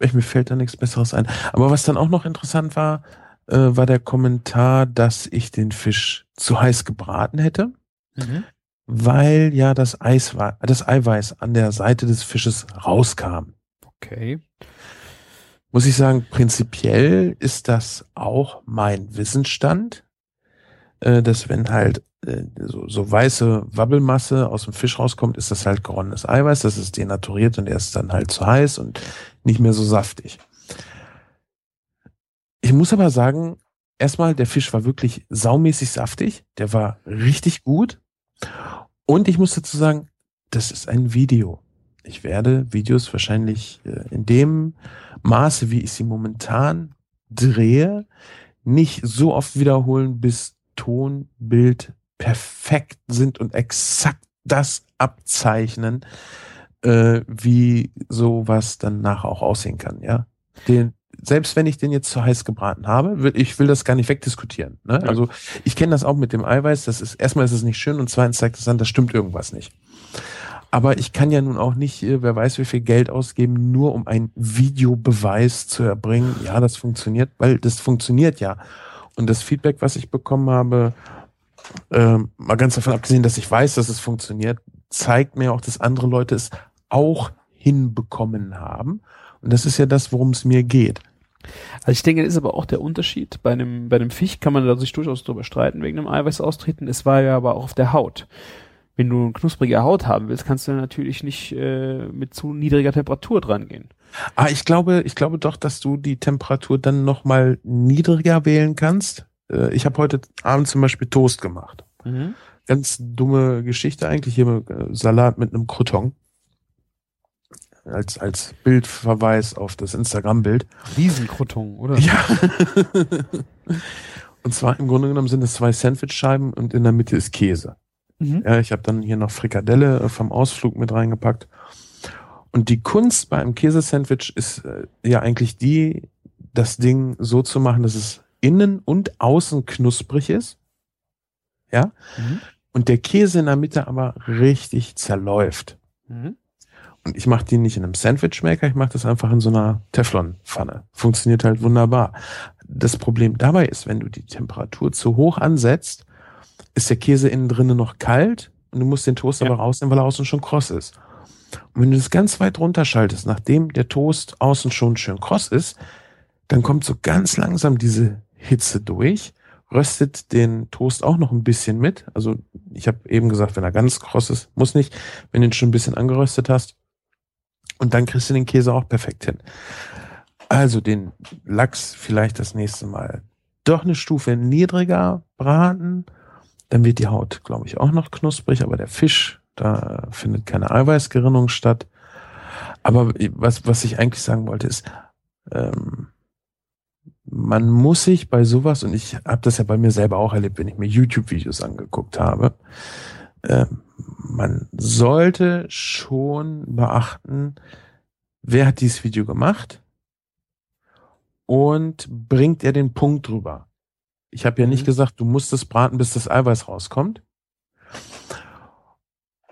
mir fällt da nichts Besseres ein. Aber was dann auch noch interessant war, äh, war der Kommentar, dass ich den Fisch zu heiß gebraten hätte, mhm. Weil ja das Eis war, das Eiweiß an der Seite des Fisches rauskam. Okay muss ich sagen, prinzipiell ist das auch mein Wissensstand, äh, dass wenn halt äh, so, so weiße Wabbelmasse aus dem Fisch rauskommt, ist das halt geronnenes Eiweiß, das ist denaturiert und er ist dann halt zu heiß und nicht mehr so saftig. Ich muss aber sagen, erstmal, der Fisch war wirklich saumäßig saftig, der war richtig gut und ich muss dazu sagen, das ist ein Video. Ich werde Videos wahrscheinlich äh, in dem Maße, wie ich sie momentan drehe, nicht so oft wiederholen, bis Ton, Bild perfekt sind und exakt das abzeichnen, äh, wie sowas dann nachher auch aussehen kann, ja. Den, selbst wenn ich den jetzt zu heiß gebraten habe, will, ich will das gar nicht wegdiskutieren. Ne? Ja. Also ich kenne das auch mit dem Eiweiß, das ist erstmal ist es nicht schön und zweitens zeigt es dann, da stimmt irgendwas nicht. Aber ich kann ja nun auch nicht, äh, wer weiß, wie viel Geld ausgeben, nur um einen Videobeweis zu erbringen. Ja, das funktioniert, weil das funktioniert ja. Und das Feedback, was ich bekommen habe, äh, mal ganz davon abgesehen, dass ich weiß, dass es funktioniert, zeigt mir auch, dass andere Leute es auch hinbekommen haben. Und das ist ja das, worum es mir geht. Also ich denke, das ist aber auch der Unterschied. Bei einem, bei einem Fisch kann man da sich durchaus drüber streiten wegen dem Eiweißaustreten. Es war ja aber auch auf der Haut wenn du eine knusprige Haut haben willst, kannst du natürlich nicht äh, mit zu niedriger Temperatur dran gehen. Ah, ich glaube, ich glaube doch, dass du die Temperatur dann noch mal niedriger wählen kannst. Äh, ich habe heute Abend zum Beispiel Toast gemacht. Mhm. Ganz dumme Geschichte eigentlich hier äh, Salat mit einem Crouton als als Bildverweis auf das Instagram-Bild. Riesenkroton, oder? Ja. und zwar im Grunde genommen sind es zwei Sandwich-Scheiben und in der Mitte ist Käse. Mhm. Ja, ich habe dann hier noch Frikadelle äh, vom Ausflug mit reingepackt. Und die Kunst bei einem Käsesandwich ist äh, ja eigentlich die, das Ding so zu machen, dass es innen und außen knusprig ist. Ja. Mhm. Und der Käse in der Mitte aber richtig zerläuft. Mhm. Und ich mache die nicht in einem Sandwichmaker, ich mache das einfach in so einer Teflonpfanne. Funktioniert halt wunderbar. Das Problem dabei ist, wenn du die Temperatur zu hoch ansetzt, ist der Käse innen drinnen noch kalt und du musst den Toast ja. aber rausnehmen, weil er außen schon kross ist. Und wenn du das ganz weit runterschaltest, nachdem der Toast außen schon schön kross ist, dann kommt so ganz langsam diese Hitze durch, röstet den Toast auch noch ein bisschen mit. Also ich habe eben gesagt, wenn er ganz kross ist, muss nicht, wenn du ihn schon ein bisschen angeröstet hast. Und dann kriegst du den Käse auch perfekt hin. Also den Lachs vielleicht das nächste Mal doch eine Stufe niedriger braten. Dann wird die Haut, glaube ich, auch noch knusprig, aber der Fisch, da findet keine Eiweißgerinnung statt. Aber was, was ich eigentlich sagen wollte, ist, ähm, man muss sich bei sowas, und ich habe das ja bei mir selber auch erlebt, wenn ich mir YouTube-Videos angeguckt habe, äh, man sollte schon beachten, wer hat dieses Video gemacht und bringt er den Punkt drüber. Ich habe ja nicht mhm. gesagt, du musst es braten, bis das Eiweiß rauskommt.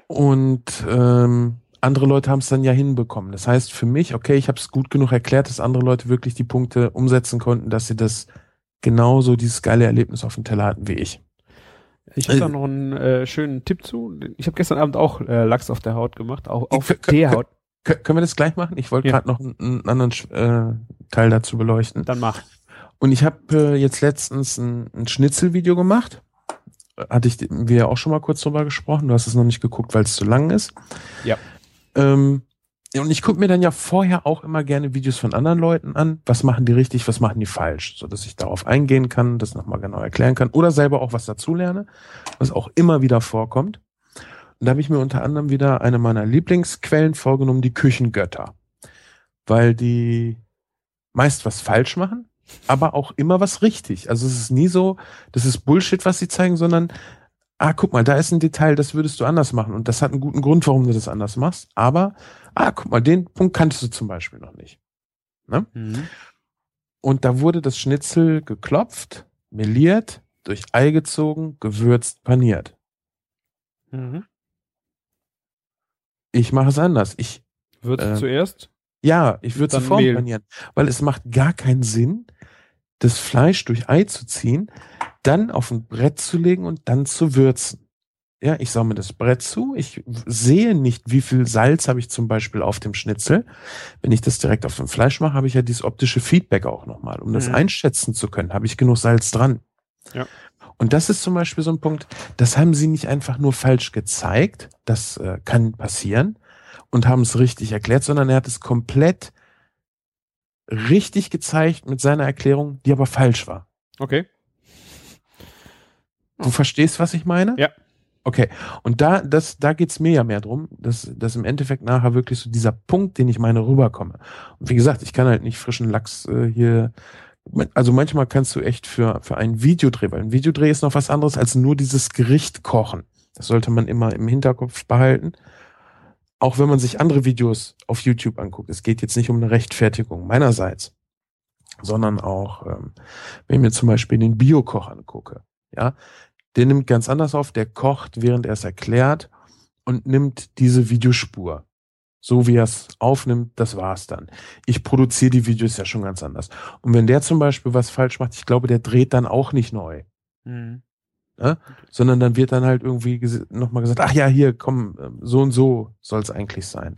Und ähm, andere Leute haben es dann ja hinbekommen. Das heißt für mich, okay, ich habe es gut genug erklärt, dass andere Leute wirklich die Punkte umsetzen konnten, dass sie das genauso dieses geile Erlebnis auf dem Teller hatten wie ich. Ich habe da noch einen äh, schönen Tipp zu. Ich habe gestern Abend auch äh, Lachs auf der Haut gemacht, auch auf der Haut. Können wir das gleich machen? Ich wollte ja. gerade noch einen, anderen äh, Teil dazu beleuchten. Dann mach. Und ich habe äh, jetzt letztens ein, ein Schnitzelvideo gemacht hatte ich wir ja auch schon mal kurz drüber gesprochen. Du hast es noch nicht geguckt, weil es zu lang ist. Ja. Ähm, und ich gucke mir dann ja vorher auch immer gerne Videos von anderen Leuten an. Was machen die richtig, was machen die falsch, so dass ich darauf eingehen kann, das nochmal genau erklären kann oder selber auch was dazu lerne, was auch immer wieder vorkommt. Und da habe ich mir unter anderem wieder eine meiner Lieblingsquellen vorgenommen, die Küchengötter, weil die meist was falsch machen, aber auch immer was richtig. Also es ist nie so, das ist Bullshit, was sie zeigen, sondern ah, guck mal, da ist ein Detail, das würdest du anders machen. Und das hat einen guten Grund, warum du das anders machst. Aber, ah, guck mal, den Punkt kanntest du zum Beispiel noch nicht. Ne? Mhm. Und da wurde das Schnitzel geklopft, meliert, durch Ei gezogen, gewürzt, paniert. Mhm. Ich mache es anders. Ich würze äh, zuerst? Ja, ich würde es panieren, weil es macht gar keinen Sinn, das Fleisch durch Ei zu ziehen, dann auf ein Brett zu legen und dann zu würzen. Ja, ich mir das Brett zu. Ich sehe nicht, wie viel Salz habe ich zum Beispiel auf dem Schnitzel. Wenn ich das direkt auf dem Fleisch mache, habe ich ja dieses optische Feedback auch nochmal. Um das mhm. einschätzen zu können, habe ich genug Salz dran. Ja. Und das ist zum Beispiel so ein Punkt, das haben sie nicht einfach nur falsch gezeigt. Das äh, kann passieren und haben es richtig erklärt, sondern er hat es komplett richtig gezeigt mit seiner Erklärung, die aber falsch war. Okay. Du verstehst, was ich meine? Ja. Okay. Und da, das, da geht's mir ja mehr drum, dass, dass im Endeffekt nachher wirklich so dieser Punkt, den ich meine, rüberkomme. Und wie gesagt, ich kann halt nicht frischen Lachs äh, hier. Also manchmal kannst du echt für, für einen Videodreh, weil ein Videodreh ist noch was anderes als nur dieses Gericht kochen. Das sollte man immer im Hinterkopf behalten. Auch wenn man sich andere Videos auf YouTube anguckt. Es geht jetzt nicht um eine Rechtfertigung meinerseits, sondern auch, ähm, wenn ich mir zum Beispiel den Biokoch angucke. Ja, der nimmt ganz anders auf, der kocht, während er es erklärt und nimmt diese Videospur. So wie er es aufnimmt, das war's dann. Ich produziere die Videos ja schon ganz anders. Und wenn der zum Beispiel was falsch macht, ich glaube, der dreht dann auch nicht neu. Mhm. Ja? Sondern dann wird dann halt irgendwie nochmal gesagt, ach ja, hier, komm, so und so soll es eigentlich sein.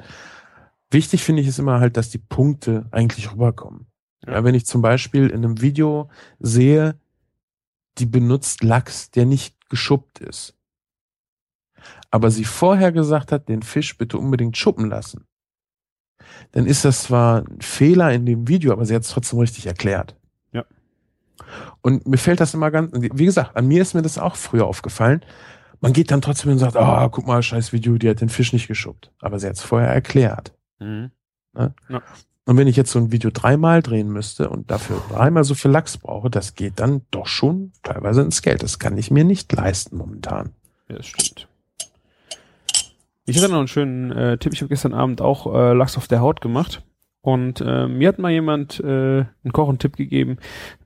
Wichtig finde ich es immer halt, dass die Punkte eigentlich rüberkommen. Ja, wenn ich zum Beispiel in einem Video sehe, die benutzt Lachs, der nicht geschuppt ist. Aber sie vorher gesagt hat, den Fisch bitte unbedingt schuppen lassen. Dann ist das zwar ein Fehler in dem Video, aber sie hat es trotzdem richtig erklärt. Ja. Und mir fällt das immer ganz, wie gesagt, an mir ist mir das auch früher aufgefallen. Man geht dann trotzdem und sagt, ah, oh, guck mal, scheiß Video, die hat den Fisch nicht geschuppt. Aber sie hat es vorher erklärt. Mhm. Ne? Ja. Und wenn ich jetzt so ein Video dreimal drehen müsste und dafür dreimal so viel Lachs brauche, das geht dann doch schon teilweise ins Geld. Das kann ich mir nicht leisten momentan. Ja, das stimmt. Ich hatte noch einen schönen äh, Tipp. Ich habe gestern Abend auch äh, Lachs auf der Haut gemacht. Und äh, mir hat mal jemand äh, einen Koch einen Tipp gegeben.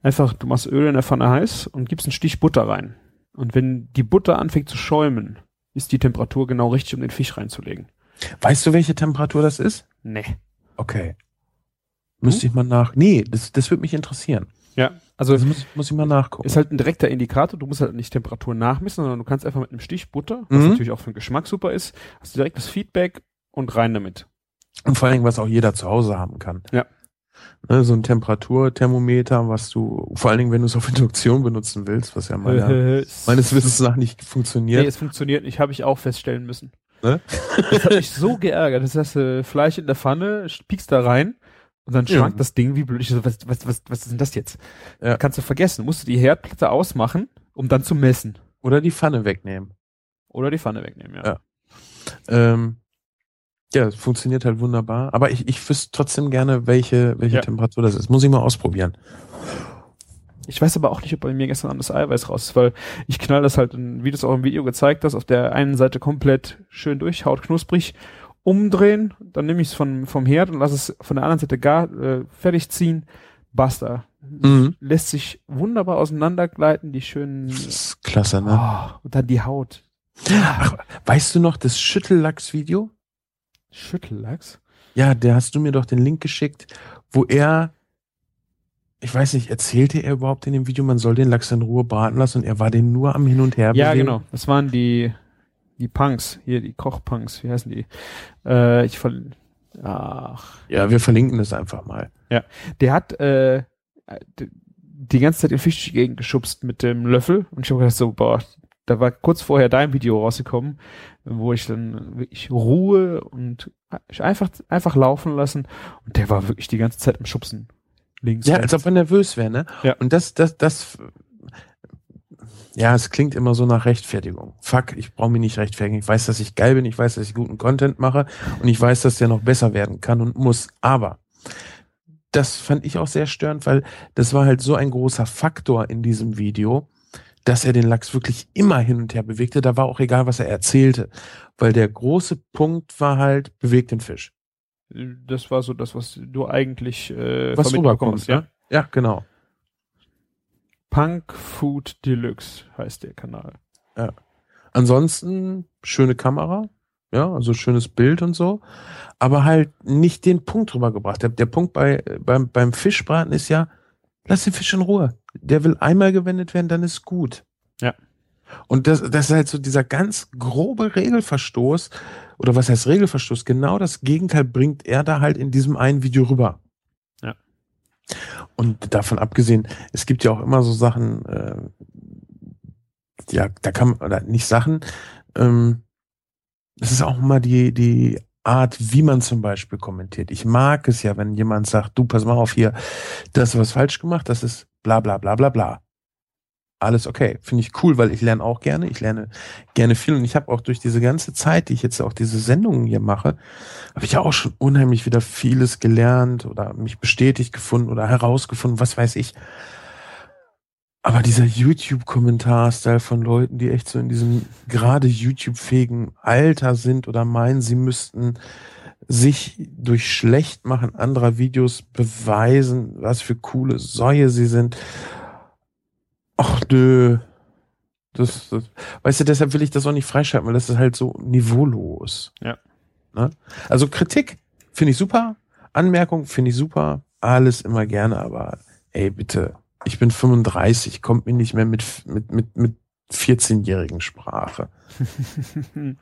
Einfach, du machst Öl in der Pfanne heiß und gibst einen Stich Butter rein. Und wenn die Butter anfängt zu schäumen, ist die Temperatur genau richtig, um den Fisch reinzulegen. Weißt du, welche Temperatur das ist? Nee. Okay. Müsste ich mal nach. Nee, das, das würde mich interessieren. Ja, also Das muss, muss ich mal nachgucken. ist halt ein direkter Indikator. Du musst halt nicht Temperatur nachmessen, sondern du kannst einfach mit einem Stich Butter, was Mhm. natürlich auch für den Geschmack super ist, hast du direkt das Feedback und rein damit. Und vor allen Dingen, was auch jeder zu Hause haben kann. Ja. Ne, so ein Temperaturthermometer, was du, vor allen Dingen, wenn du es auf Induktion benutzen willst, was ja meiner, Äh, meines Wissens nach nicht Nee, funktioniert. es funktioniert nicht, habe ich auch feststellen müssen. Ne? Das hat mich so geärgert. Das heißt, äh, Fleisch in der Pfanne, piekst da rein und dann Ja. schwankt das Ding wie blöd. Ich so, was, was, was, was ist denn das jetzt? Ja. Kannst du vergessen. Musst du die Herdplatte ausmachen, um dann zu messen. Oder die Pfanne wegnehmen. Oder die Pfanne wegnehmen, ja. Ja. Ähm, ja, es funktioniert halt wunderbar. Aber ich, ich wüsste trotzdem gerne, welche, welche Ja. Temperatur das ist. Muss ich mal ausprobieren. Ich weiß aber auch nicht, ob bei mir gestern Abend das Eiweiß raus ist, weil ich knall das halt, in, wie du es auch im Video gezeigt hast, auf der einen Seite komplett schön durch, haut knusprig, umdrehen, dann nehme ich es vom Herd und lasse es von der anderen Seite gar äh, fertig ziehen. Basta. Mhm. Lässt sich wunderbar auseinandergleiten, die schönen Das ist klasse, ne? oh, und dann die Haut. Ach, weißt du noch das Schüttellachs-Video? Schüttellachs? Ja, der hast du mir doch den Link geschickt, wo er, ich weiß nicht, erzählte er überhaupt in dem Video, man soll den Lachs in Ruhe braten lassen und er war den nur am Hin und Her Ja, bewegen? genau. Das waren die, die Punks, hier, die Kochpunks, wie heißen die? Äh, ich ver Ach, Ja, wir verlinken das einfach mal. der hat äh, die ganze Zeit den Fisch Gegend geschubst mit dem Löffel und ich habe gedacht so, boah, da war kurz vorher dein Video rausgekommen, wo ich dann wirklich Ruhe und ich einfach einfach laufen lassen und der war wirklich die ganze Zeit im Schubsen. Links. Ja, rechts. als ob er nervös wäre, ne? Ja. Und das, das, das, ja, es klingt immer so nach Rechtfertigung. Fuck, ich brauche mich nicht rechtfertigen. Ich weiß, dass ich geil bin, ich weiß, dass ich guten Content mache und ich weiß, dass der noch besser werden kann und muss. Aber das fand ich auch sehr störend, weil das war halt so ein großer Faktor in diesem Video, dass er den Lachs wirklich immer hin und her bewegte. Da war auch egal, was er erzählte. Weil der große Punkt war halt, bewegt den Fisch. das war so das, was du eigentlich äh, Was rüberkommt, bekommst, ja? Ja, genau. Punk Food Deluxe heißt der Kanal. Ansonsten schöne Kamera, ja, also schönes Bild und so, aber halt nicht den Punkt rübergebracht. Der, der Punkt bei, beim, beim Fischbraten ist ja, lass den Fisch in Ruhe. Der will einmal gewendet werden, dann ist gut. Ja. Und das, das ist halt so dieser ganz grobe Regelverstoß, oder was heißt Regelverstoß? Genau das Gegenteil bringt er da halt in diesem einen Video rüber. Ja. Und davon abgesehen, es gibt ja auch immer so Sachen, äh, ja, da kann man, oder nicht Sachen, ähm, es ist auch immer die, die Art, wie man zum Beispiel kommentiert. Ich mag es ja, wenn jemand sagt, du, pass mal auf hier, das ist was falsch gemacht, das ist bla bla bla bla bla. Alles okay. Finde ich cool, weil ich lerne auch gerne. Ich lerne gerne viel und ich habe auch durch diese ganze Zeit, die ich jetzt auch diese Sendungen hier mache, habe ich ja auch schon unheimlich wieder vieles gelernt oder mich bestätigt gefunden oder herausgefunden, was weiß ich. Aber dieser YouTube-Kommentar-Style von Leuten, die echt so in diesem gerade YouTube-fähigen Alter sind oder meinen, sie müssten sich durch Schlechtmachen anderer Videos beweisen, was für coole Säue sie sind. Ach nö. Das, das, weißt du, deshalb will ich das auch nicht freischalten, weil das ist halt so niveaulos. Ja. Ne? Also Kritik finde ich super, Anmerkung finde ich super, alles immer gerne, aber ey, bitte, ich bin 35, kommt mir nicht mehr mit, mit, mit, mit 14-jährigen Sprache.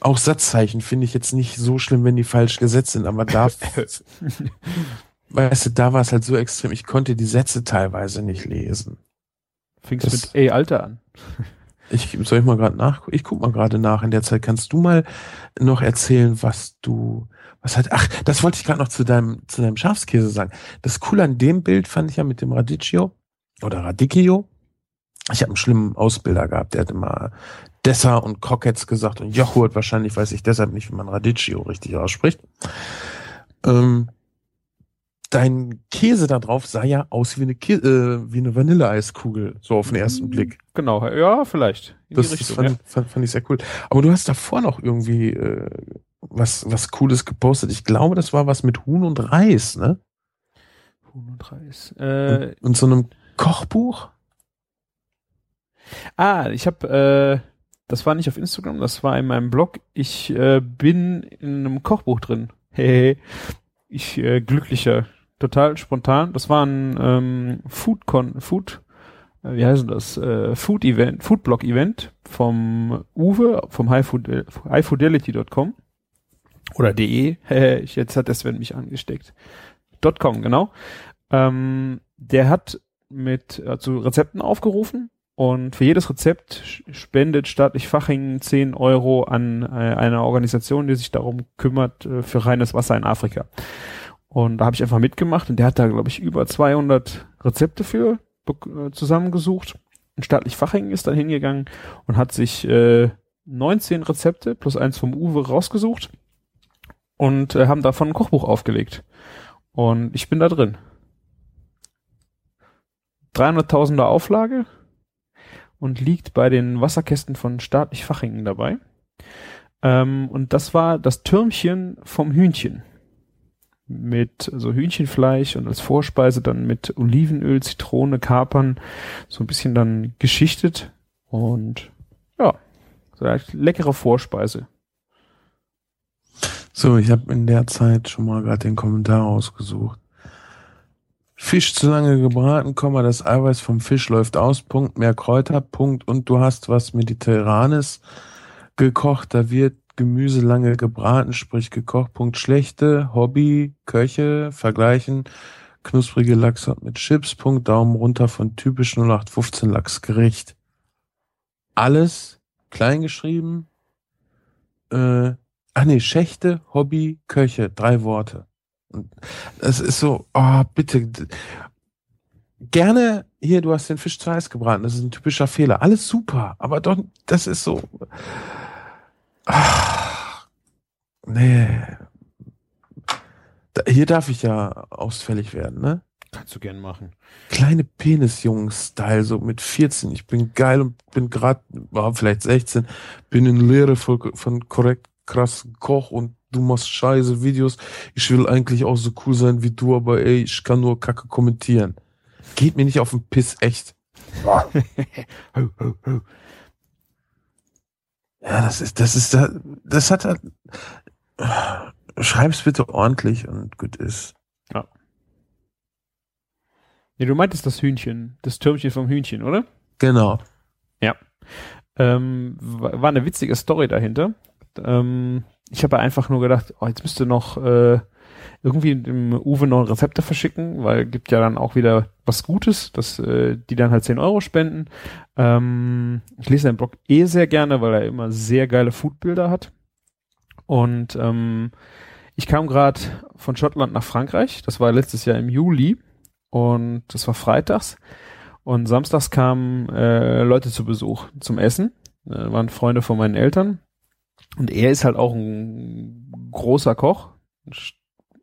Auch Satzzeichen finde ich jetzt nicht so schlimm, wenn die falsch gesetzt sind, aber da, weißt du, da war es halt so extrem, ich konnte die Sätze teilweise nicht lesen. Fingst Das- mit ey Alter an. Ich soll ich mal gerade nach, ich guck mal gerade nach. In der Zeit kannst du mal noch erzählen, was du, was hat, ach, das wollte ich gerade noch zu deinem, zu deinem Schafskäse sagen. Das Coole an dem Bild fand ich ja mit dem Radicchio oder Radicchio. Ich habe einen schlimmen Ausbilder gehabt, der hat immer Dessa und Cockets gesagt und Joghurt. Wahrscheinlich weiß ich deshalb nicht, wie man Radicchio richtig ausspricht. Ähm, dein Käse da drauf sah ja aus wie eine, Kä äh, wie eine Vanilleeiskugel, so auf den ersten Blick. Genau, ja, vielleicht. In das, Richtung, fand, ja. fand, fand, ich sehr cool. Aber du hast davor noch irgendwie äh, was, was Cooles gepostet. Ich glaube, das war was mit Huhn und Reis, ne? Huhn und Reis. Äh, und, und so einem Kochbuch? Ah, ich habe, äh, das war nicht auf Instagram, das war in meinem Blog. Ich äh, bin in einem Kochbuch drin. Hey, ich äh, glücklicher, total spontan. Das war ein ähm, Foodcon, Food, äh, wie heißt das? Äh, Food Event, Foodblog Event vom Uwe vom highfidelity.com oder de. Jetzt hat der Sven mich angesteckt. .com genau. Ähm, der hat mit also Rezepten aufgerufen und für jedes Rezept spendet staatlich Fachingen 10 Euro an äh, eine Organisation, die sich darum kümmert äh, für reines Wasser in Afrika. Und da habe ich einfach mitgemacht und der hat da, glaube ich, über 200 Rezepte für äh, zusammengesucht. Und staatlich Fachingen ist dann hingegangen und hat sich äh, 19 Rezepte plus eins vom Uwe rausgesucht und äh, haben davon ein Kochbuch aufgelegt. Und ich bin da drin. 300.000er Auflage, und liegt bei den Wasserkästen von staatlich Fachingen dabei. Ähm, und das war das Türmchen vom Hühnchen. Mit also Hühnchenfleisch und als Vorspeise dann mit Olivenöl, Zitrone, Kapern, so ein bisschen dann geschichtet und ja, so eine leckere Vorspeise. So, ich habe in der Zeit schon mal gerade den Kommentar ausgesucht. Fisch zu lange gebraten, das Eiweiß vom Fisch läuft aus, Punkt, mehr Kräuter, Punkt, und du hast was Mediterranes gekocht, da wird Gemüse lange gebraten, sprich gekocht, Punkt, schlechte, Hobby, Köche, vergleichen, knusprige Lachs mit Chips, Punkt, Daumen runter von typisch 0815 Lachsgericht. Alles klein geschrieben, äh, ach nee, Schächte, Hobby, Köche, drei Worte. Es ist so, oh, bitte. Gerne, hier, du hast den Fisch zu heiß gebraten. Das ist ein typischer Fehler. Alles super, aber doch, das ist so. Ach, nee. Da, hier darf ich ja ausfällig werden, ne? Kannst du gern machen. Kleine Penisjungen-Style, so mit 14. Ich bin geil und bin gerade, war vielleicht 16, bin in Lehre von, von korrekt krass Koch und du machst scheiße Videos. Ich will eigentlich auch so cool sein wie du, aber ey, ich kann nur Kacke kommentieren. Geht mir nicht auf den Piss, echt. ja, das ist, das ist, das, das hat halt, schreib's bitte ordentlich und gut ist. Ja. Ja, du meintest das Hühnchen, das Türmchen vom Hühnchen, oder? Genau. Ja. Ähm, war eine witzige Story dahinter. Ähm, ich habe einfach nur gedacht, oh, jetzt müsste noch äh, irgendwie dem Uwe noch Rezepte verschicken, weil gibt ja dann auch wieder was Gutes, dass äh, die dann halt 10 Euro spenden. Ähm, ich lese seinen Blog eh sehr gerne, weil er immer sehr geile Foodbilder hat. Und ähm, ich kam gerade von Schottland nach Frankreich. Das war letztes Jahr im Juli und das war freitags. Und samstags kamen äh, Leute zu Besuch zum Essen. Äh, waren Freunde von meinen Eltern und er ist halt auch ein großer Koch.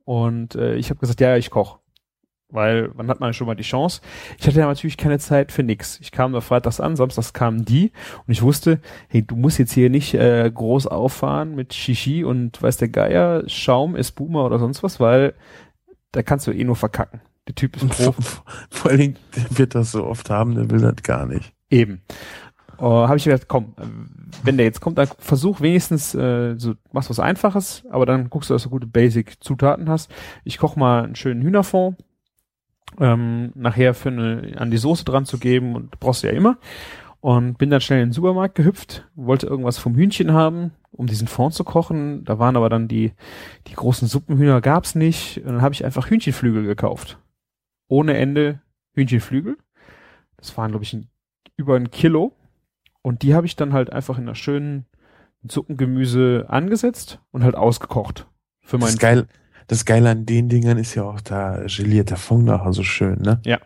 Und äh, ich habe gesagt, ja, ich koch. Weil wann hat man schon mal die Chance? Ich hatte ja natürlich keine Zeit für nix. Ich kam da freitags an, samstags kamen die und ich wusste, hey, du musst jetzt hier nicht äh, groß auffahren mit Shishi und weiß der Geier, Schaum, Espuma oder sonst was, weil da kannst du eh nur verkacken. Der Typ ist Profi. Vor, vor allen Dingen, der wird das so oft haben, der will das gar nicht. Eben. Uh, habe ich gedacht, komm, wenn der jetzt kommt, dann versuch wenigstens, äh, so machst was Einfaches, aber dann guckst du, dass du gute Basic-Zutaten hast. Ich koche mal einen schönen Hühnerfond, ähm, nachher für eine, an die Soße dran zu geben und brauchst du ja immer. Und bin dann schnell in den Supermarkt gehüpft, wollte irgendwas vom Hühnchen haben, um diesen Fond zu kochen. Da waren aber dann die, die großen Suppenhühner gab's nicht. Und dann habe ich einfach Hühnchenflügel gekauft. Ohne Ende Hühnchenflügel. Das waren, glaube ich, ein, über ein Kilo und die habe ich dann halt einfach in einer schönen Suppengemüse angesetzt und halt ausgekocht. Für meinen das, geil, das Geile an den Dingern ist ja auch da gelierter Fond nachher so schön, ne? Ja,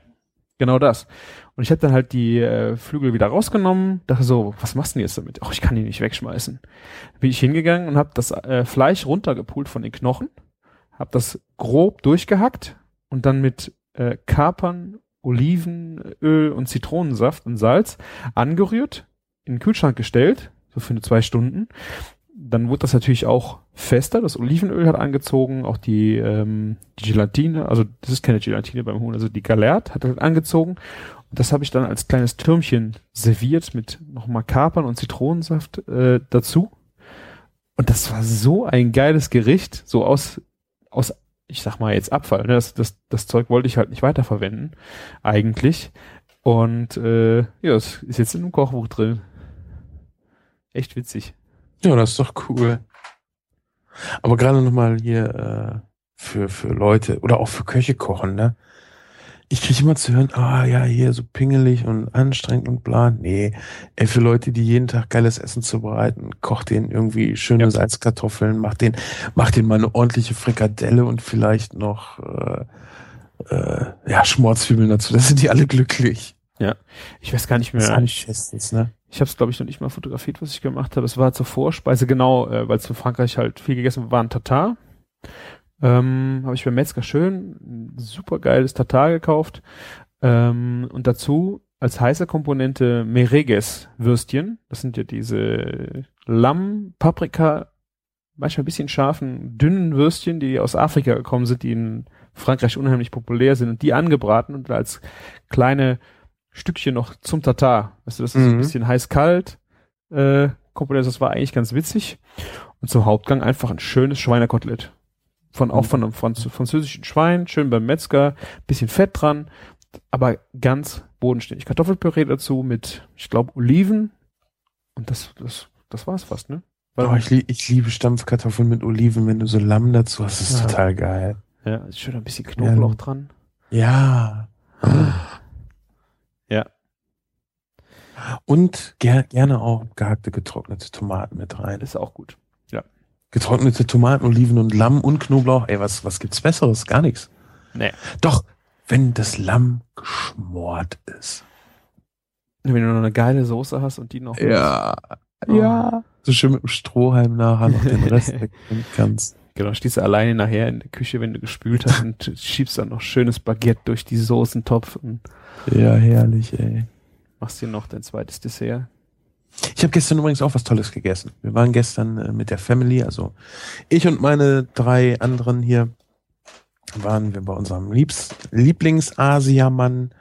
genau das. Und ich habe dann halt die äh, Flügel wieder rausgenommen, dachte so, was machst du denn jetzt damit? Ach, ich kann die nicht wegschmeißen. Bin ich hingegangen und habe das äh, Fleisch runtergepult von den Knochen, habe das grob durchgehackt, und dann mit äh, Kapern, Olivenöl und Zitronensaft und Salz angerührt, in den Kühlschrank gestellt, so für eine zwei Stunden. Dann wurde das natürlich auch fester, das Olivenöl hat angezogen, auch die, ähm, die Gelatine, also das ist keine Gelatine beim Huhn, also die Galert hat halt angezogen. Und das habe ich dann als kleines Türmchen serviert mit nochmal Kapern und Zitronensaft äh, dazu. Und das war so ein geiles Gericht, so aus, aus, ich sag mal jetzt Abfall. Ne? Das, das, das Zeug wollte ich halt nicht weiterverwenden, eigentlich. Und äh, ja, es ist jetzt in einem Kochbuch drin. Echt witzig. Ja, das ist doch cool. Aber gerade nochmal hier äh, für, für Leute oder auch für Köche kochen, ne? ich kriege immer zu hören, ah ja, hier so pingelig und anstrengend und bla. Nee, ey, für Leute, die jeden Tag geiles Essen zubereiten, kocht denen irgendwie schöne ja. Salzkartoffeln, macht den, macht den mal eine ordentliche Frikadelle und vielleicht noch äh, äh, ja, Schmorzwiebeln dazu. Da sind die alle glücklich. Ja, ich weiß gar nicht mehr. Das ich bestens, ne? Ich habe es, glaube ich, noch nicht mal fotografiert, was ich gemacht habe. Es war zur Vorspeise, genau, äh, weil es für Frankreich halt viel gegessen war, ein Tatar. Ähm, habe ich beim Metzger schön super geiles Tatar gekauft. Ähm, und dazu als heiße Komponente Mereges Würstchen. Das sind ja diese Lamm, Paprika, manchmal ein bisschen scharfen, dünnen Würstchen, die aus Afrika gekommen sind, die in Frankreich unheimlich populär sind und die angebraten und als kleine Stückchen noch zum Tatar. Weißt du, das ist mhm. ein bisschen heiß-kalt, äh, Komponente, das war eigentlich ganz witzig. Und zum Hauptgang einfach ein schönes Schweinekotelett von auch von einem Franz französischen Schwein, schön beim Metzger, bisschen Fett dran, aber ganz bodenständig. Kartoffelpüree dazu mit, ich glaube, Oliven und das, das, das war's fast, ne? oh, ich, lieb, ich liebe Stampfkartoffeln mit Oliven, wenn du so Lamm dazu hast, das ist ja. total geil. Ja, ist schön ein bisschen Knoblauch ja. dran. Ja. ja. Und ger gerne auch gehackte getrocknete Tomaten mit rein. Ist auch gut. Getrocknete Tomaten, Oliven und Lamm und Knoblauch. Ey, was, was gibt's Besseres? Gar nichts. Nee. Doch, wenn das Lamm geschmort ist. Wenn du noch eine geile Soße hast und die noch. Ja. Oh. Ja. So schön mit dem Strohhalm nachher noch den Rest wegnehmen kannst. Genau, stehst du alleine nachher in der Küche, wenn du gespült hast und schiebst dann noch schönes Baguette durch die Soßentopf. Ja, herrlich, ey. Machst dir noch dein zweites Dessert. Ich habe gestern übrigens auch was Tolles gegessen. Wir waren gestern äh, mit der Family, also ich und meine drei anderen hier waren wir bei unserem Liebs Lieblingsasiamann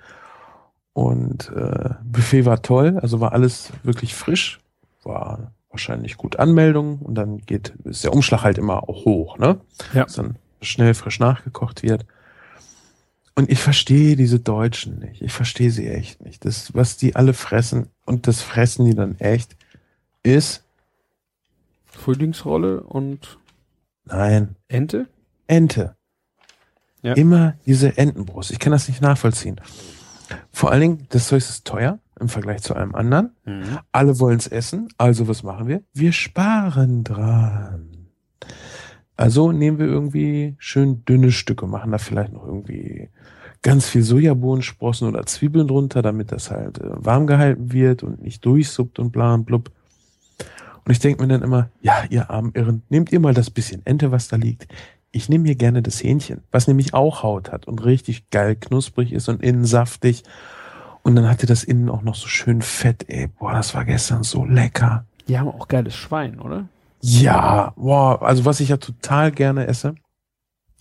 und äh, Buffet war toll, also war alles wirklich frisch, war wahrscheinlich gut Anmeldung und dann geht ist der Umschlag halt immer auch hoch, ne? Ja. Dass dann schnell frisch nachgekocht wird. Und ich verstehe diese Deutschen nicht. Ich verstehe sie echt nicht. Das, was die alle fressen, und das fressen die dann echt, ist. Frühlingsrolle und. Nein. Ente? Ente. Ja. Immer diese Entenbrust. Ich kann das nicht nachvollziehen. Vor allen Dingen, das Zeug ist teuer im Vergleich zu einem anderen. Mhm. Alle wollen es essen. Also was machen wir? Wir sparen dran. Also nehmen wir irgendwie schön dünne Stücke, machen da vielleicht noch irgendwie ganz viel Sojabohnensprossen oder Zwiebeln drunter, damit das halt äh, warm gehalten wird und nicht durchsuppt und bla und blub. Und ich denke mir dann immer, ja, ihr armen Irren, nehmt ihr mal das bisschen Ente, was da liegt. Ich nehme hier gerne das Hähnchen, was nämlich auch Haut hat und richtig geil knusprig ist und innen saftig. Und dann hatte das innen auch noch so schön fett, ey. Boah, das war gestern so lecker. Die haben auch geiles Schwein, oder? Ja, boah, also was ich ja total gerne esse,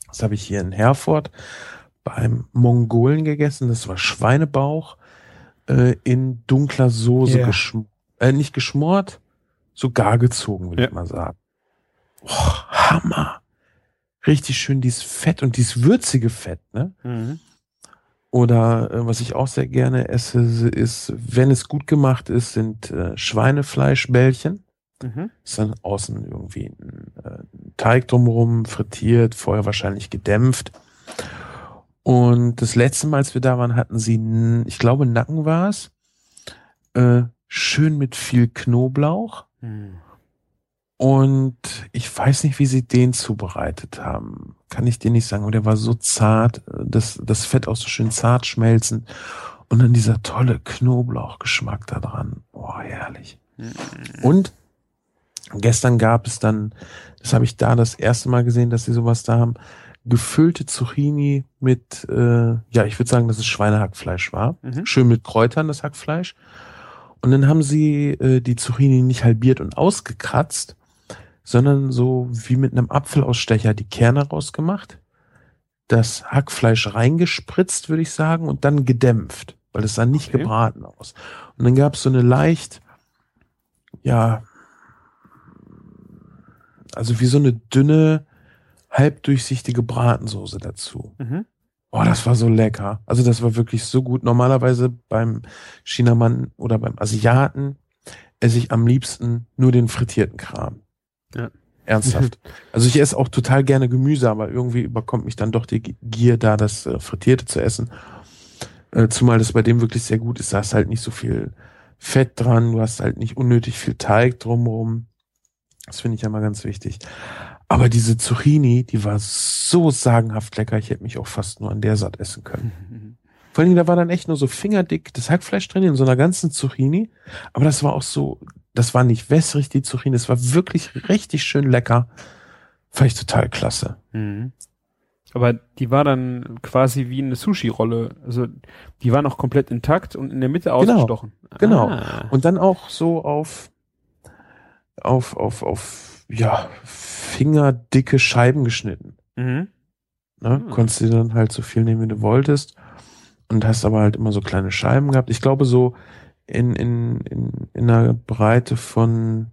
das habe ich hier in Herford beim Mongolen gegessen. Das war Schweinebauch äh, in dunkler Soße yeah. geschm äh, nicht geschmort, so gar gezogen, würde ja. ich mal sagen. Oh, Hammer. Richtig schön dieses Fett und dieses würzige Fett, ne? Mhm. Oder äh, was ich auch sehr gerne esse, ist, wenn es gut gemacht ist, sind äh, Schweinefleischbällchen. Mhm. Ist dann außen irgendwie ein, äh, ein Teig drumherum, frittiert, vorher wahrscheinlich gedämpft. Und das letzte Mal, als wir da waren, hatten sie, ich glaube, Nacken war es, äh, schön mit viel Knoblauch. Hm. Und ich weiß nicht, wie sie den zubereitet haben. Kann ich dir nicht sagen. Und der war so zart, das, das Fett auch so schön zart schmelzend. Und dann dieser tolle Knoblauchgeschmack da dran. Boah, herrlich. Hm. Und gestern gab es dann, das habe ich da das erste Mal gesehen, dass sie sowas da haben, gefüllte Zucchini mit, äh, ja, ich würde sagen, dass es Schweinehackfleisch war. Mhm. Schön mit Kräutern, das Hackfleisch. Und dann haben sie äh, die Zucchini nicht halbiert und ausgekratzt, sondern so wie mit einem Apfelausstecher die Kerne rausgemacht, das Hackfleisch reingespritzt, würde ich sagen, und dann gedämpft, weil es sah nicht Okay. gebraten aus. Und dann gab es so eine leicht, ja, also wie so eine dünne, halbdurchsichtige Bratensoße dazu. Mhm. Oh, das war so lecker. Also das war wirklich so gut. Normalerweise beim Chinamann oder beim Asiaten esse ich am liebsten nur den frittierten Kram. Ja. Ernsthaft. also ich esse auch total gerne Gemüse, aber irgendwie überkommt mich dann doch die Gier, da das äh, Frittierte zu essen. Äh, zumal das bei dem wirklich sehr gut ist. Da ist halt nicht so viel Fett dran, du hast halt nicht unnötig viel Teig drumherum. Das finde ich ja mal ganz wichtig. Aber diese Zucchini, die war so sagenhaft lecker, ich hätte mich auch fast nur an der satt essen können. Vor allem, da war dann echt nur so fingerdick das Hackfleisch drin in so einer ganzen Zucchini. Aber das war auch so, das war nicht wässrig, die Zucchini. Das war wirklich richtig schön lecker. Fand ich total klasse. Mhm. Aber die war dann quasi wie eine Sushi-Rolle. Also die war noch komplett intakt und in der Mitte Genau. ausgestochen. Genau. Ah. Und dann auch so auf, auf, auf, auf, ja, fingerdicke Scheiben geschnitten. Mhm. Ne? Hm. Konntest du dann halt so viel nehmen, wie du wolltest. Und hast aber halt immer so kleine Scheiben gehabt. Ich glaube, so in, in, in, in einer Breite von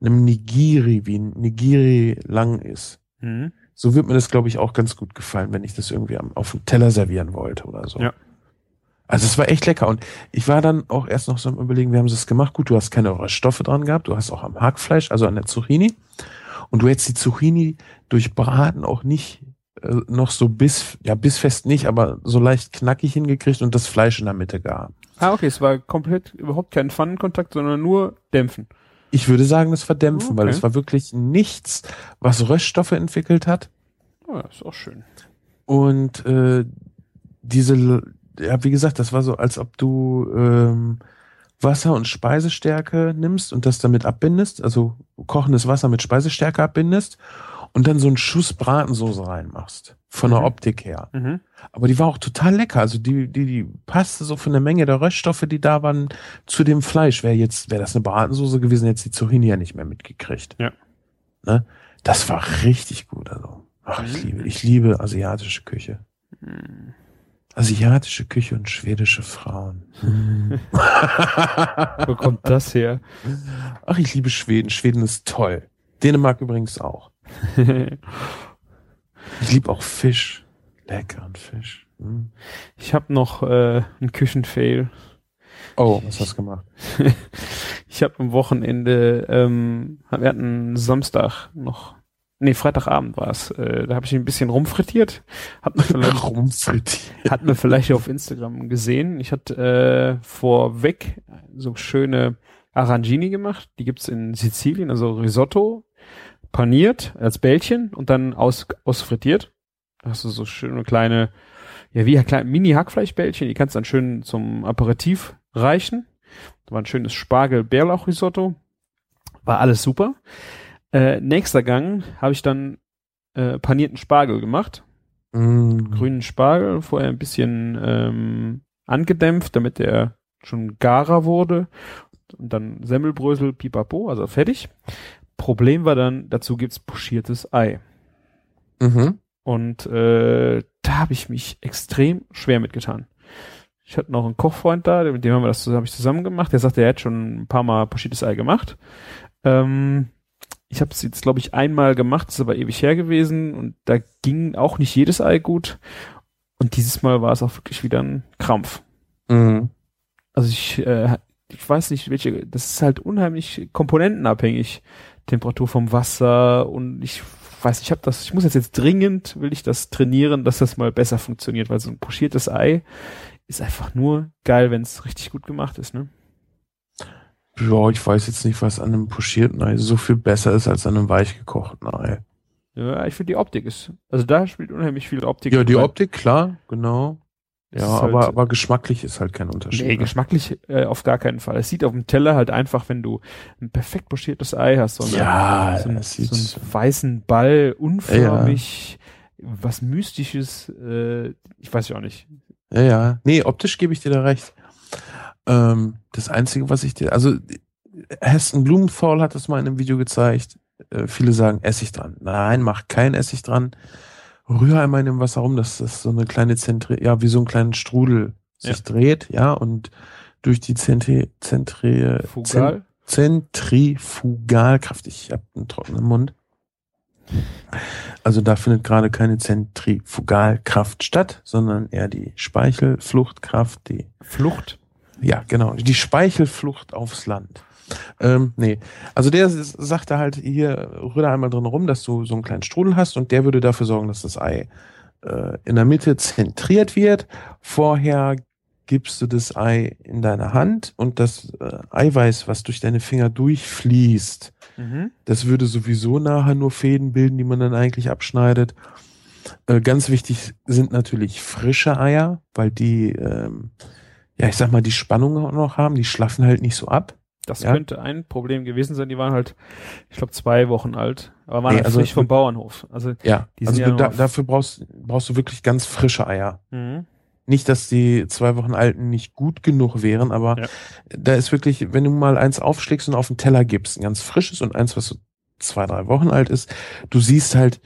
einem Nigiri, wie ein Nigiri lang ist. Mhm. So wird mir das, glaube ich, auch ganz gut gefallen, wenn ich das irgendwie am, auf dem Teller servieren wollte oder so. Ja. Also es war echt lecker und ich war dann auch erst noch so am überlegen, wie haben sie es gemacht? Gut, du hast keine Röststoffe dran gehabt, du hast auch am Hackfleisch, also an der Zucchini und du hättest die Zucchini durch Braten auch nicht äh, noch so bis, ja bissfest nicht, aber so leicht knackig hingekriegt und das Fleisch in der Mitte gar. Ah, okay, es war komplett überhaupt kein Pfannenkontakt, sondern nur dämpfen. Ich würde sagen, das verdämpfen, weil Okay. es war wirklich nichts, was Röststoffe entwickelt hat. Ah, ist auch schön. Und äh, diese, ja, wie gesagt, das war so, als ob du ähm, Wasser und Speisestärke nimmst und das damit abbindest, also kochendes Wasser mit Speisestärke abbindest und dann so einen Schuss Bratensoße reinmachst. Von der Mhm. Optik her. Mhm. Aber die war auch total lecker. Also die, die, die passte so von der Menge der Röststoffe, die da waren, zu dem Fleisch. Wäre jetzt, wäre das eine Bratensoße gewesen, jetzt die Zucchini ja nicht mehr mitgekriegt. Ja. Ne? Das war richtig gut. Also, ach, ich Mhm. liebe, ich liebe asiatische Küche. Mhm. Asiatische Küche und schwedische Frauen. Wo kommt das her? Ach, ich liebe Schweden. Schweden ist toll. Dänemark übrigens auch. Ich liebe auch Fisch. Leckeren Fisch. Mm. ich habe noch äh, einen Küchenfail. Oh, was hast du gemacht? Ich habe am Wochenende, ähm, wir hatten Samstag noch, nee, Freitagabend war es, äh, da habe ich ein bisschen rumfrittiert. Hat man vielleicht, Rumfrittiert. hat man vielleicht auf Instagram gesehen. Ich hatte äh, vorweg so schöne Arrangini gemacht. Die gibt's in Sizilien, also Risotto, paniert als Bällchen und dann aus, ausfrittiert. Da hast du so schöne kleine, ja wie kleine Mini-Hackfleischbällchen, die kannst dann schön zum Aperitif reichen. Da war ein schönes Spargel-Bärlauch-Risotto. War alles super. Äh, nächster Gang habe ich dann äh, panierten Spargel gemacht. Mm. Grünen Spargel, vorher ein bisschen ähm, angedämpft, damit der schon garer wurde. Und dann Semmelbrösel, pipapo, also fertig. Problem war dann, dazu gibt's pochiertes Ei. Mhm. Und äh, da habe ich mich extrem schwer mitgetan. Ich hatte noch einen Kochfreund da, mit dem haben wir das zusammen, hab ich zusammen gemacht. Der sagte, er hat schon ein paar Mal pochiertes Ei gemacht. Ähm, ich habe es jetzt, glaube ich, einmal gemacht, ist aber ewig her gewesen und da ging auch nicht jedes Ei gut. Und dieses Mal war es auch wirklich wieder ein Krampf. Mhm. Also ich, äh, ich weiß nicht, welche, das ist halt unheimlich komponentenabhängig. Temperatur vom Wasser und ich weiß, ich habe das, ich muss jetzt jetzt dringend, will ich das trainieren, dass das mal besser funktioniert, weil so ein pochiertes Ei ist einfach nur geil, wenn es richtig gut gemacht ist, ne? Ja, ich weiß jetzt nicht, was an einem pochierten Ei so viel besser ist als an einem weich gekochten Ei. Ja, ich finde die Optik ist, also da spielt unheimlich viel Optik. Ja, die rein. Optik, klar, genau. Ja, aber, halt, aber geschmacklich ist halt kein Unterschied. Nee, ne? geschmacklich äh, auf gar keinen Fall. Es sieht auf dem Teller halt einfach, wenn du ein perfekt pochiertes Ei hast, so, ja, so, einen, so einen weißen Ball, unförmig, ja. was Mystisches, äh, ich weiß ja auch nicht. Ja, ja. Nee, optisch gebe ich dir da recht. Ähm, das Einzige, was ich dir, also Heston Blumenthal hat das mal in einem Video gezeigt. Äh, viele sagen Essig dran. Nein, mach kein Essig dran rühr einmal in dem Wasser rum, dass das so eine kleine Zentri, ja, wie so ein kleinen Strudel sich ja. dreht, ja, und durch die Zentri, Zentri, Fugal? Zentrifugalkraft, ich habe einen trockenen Mund. Also da findet gerade keine Zentrifugalkraft statt, sondern eher die Speichelfluchtkraft, die Flucht. Ja, genau, die Speichelflucht aufs Land. Ähm, nee. Also der sagte halt, hier rühre einmal drin rum, dass du so einen kleinen Strudel hast und der würde dafür sorgen, dass das Ei äh, in der Mitte zentriert wird. Vorher gibst du das Ei in deine Hand und das äh, Eiweiß, was durch deine Finger durchfließt, mhm. das würde sowieso nachher nur Fäden bilden, die man dann eigentlich abschneidet. Äh, ganz wichtig sind natürlich frische Eier, weil die, ähm, ja, ich sag mal, die Spannung noch haben, die schlaffen halt nicht so ab. Das ja? könnte ein Problem gewesen sein. Die waren halt, ich glaube, zwei Wochen alt, aber waren nee, halt also frisch vom Bauernhof. Also ja, also ja da, dafür brauchst brauchst du wirklich ganz frische Eier. Mhm. Nicht, dass die zwei Wochen alten nicht gut genug wären, aber ja. da ist wirklich, wenn du mal eins aufschlägst und auf den Teller gibst, ein ganz frisches und eins, was so zwei, drei Wochen alt ist, du siehst halt,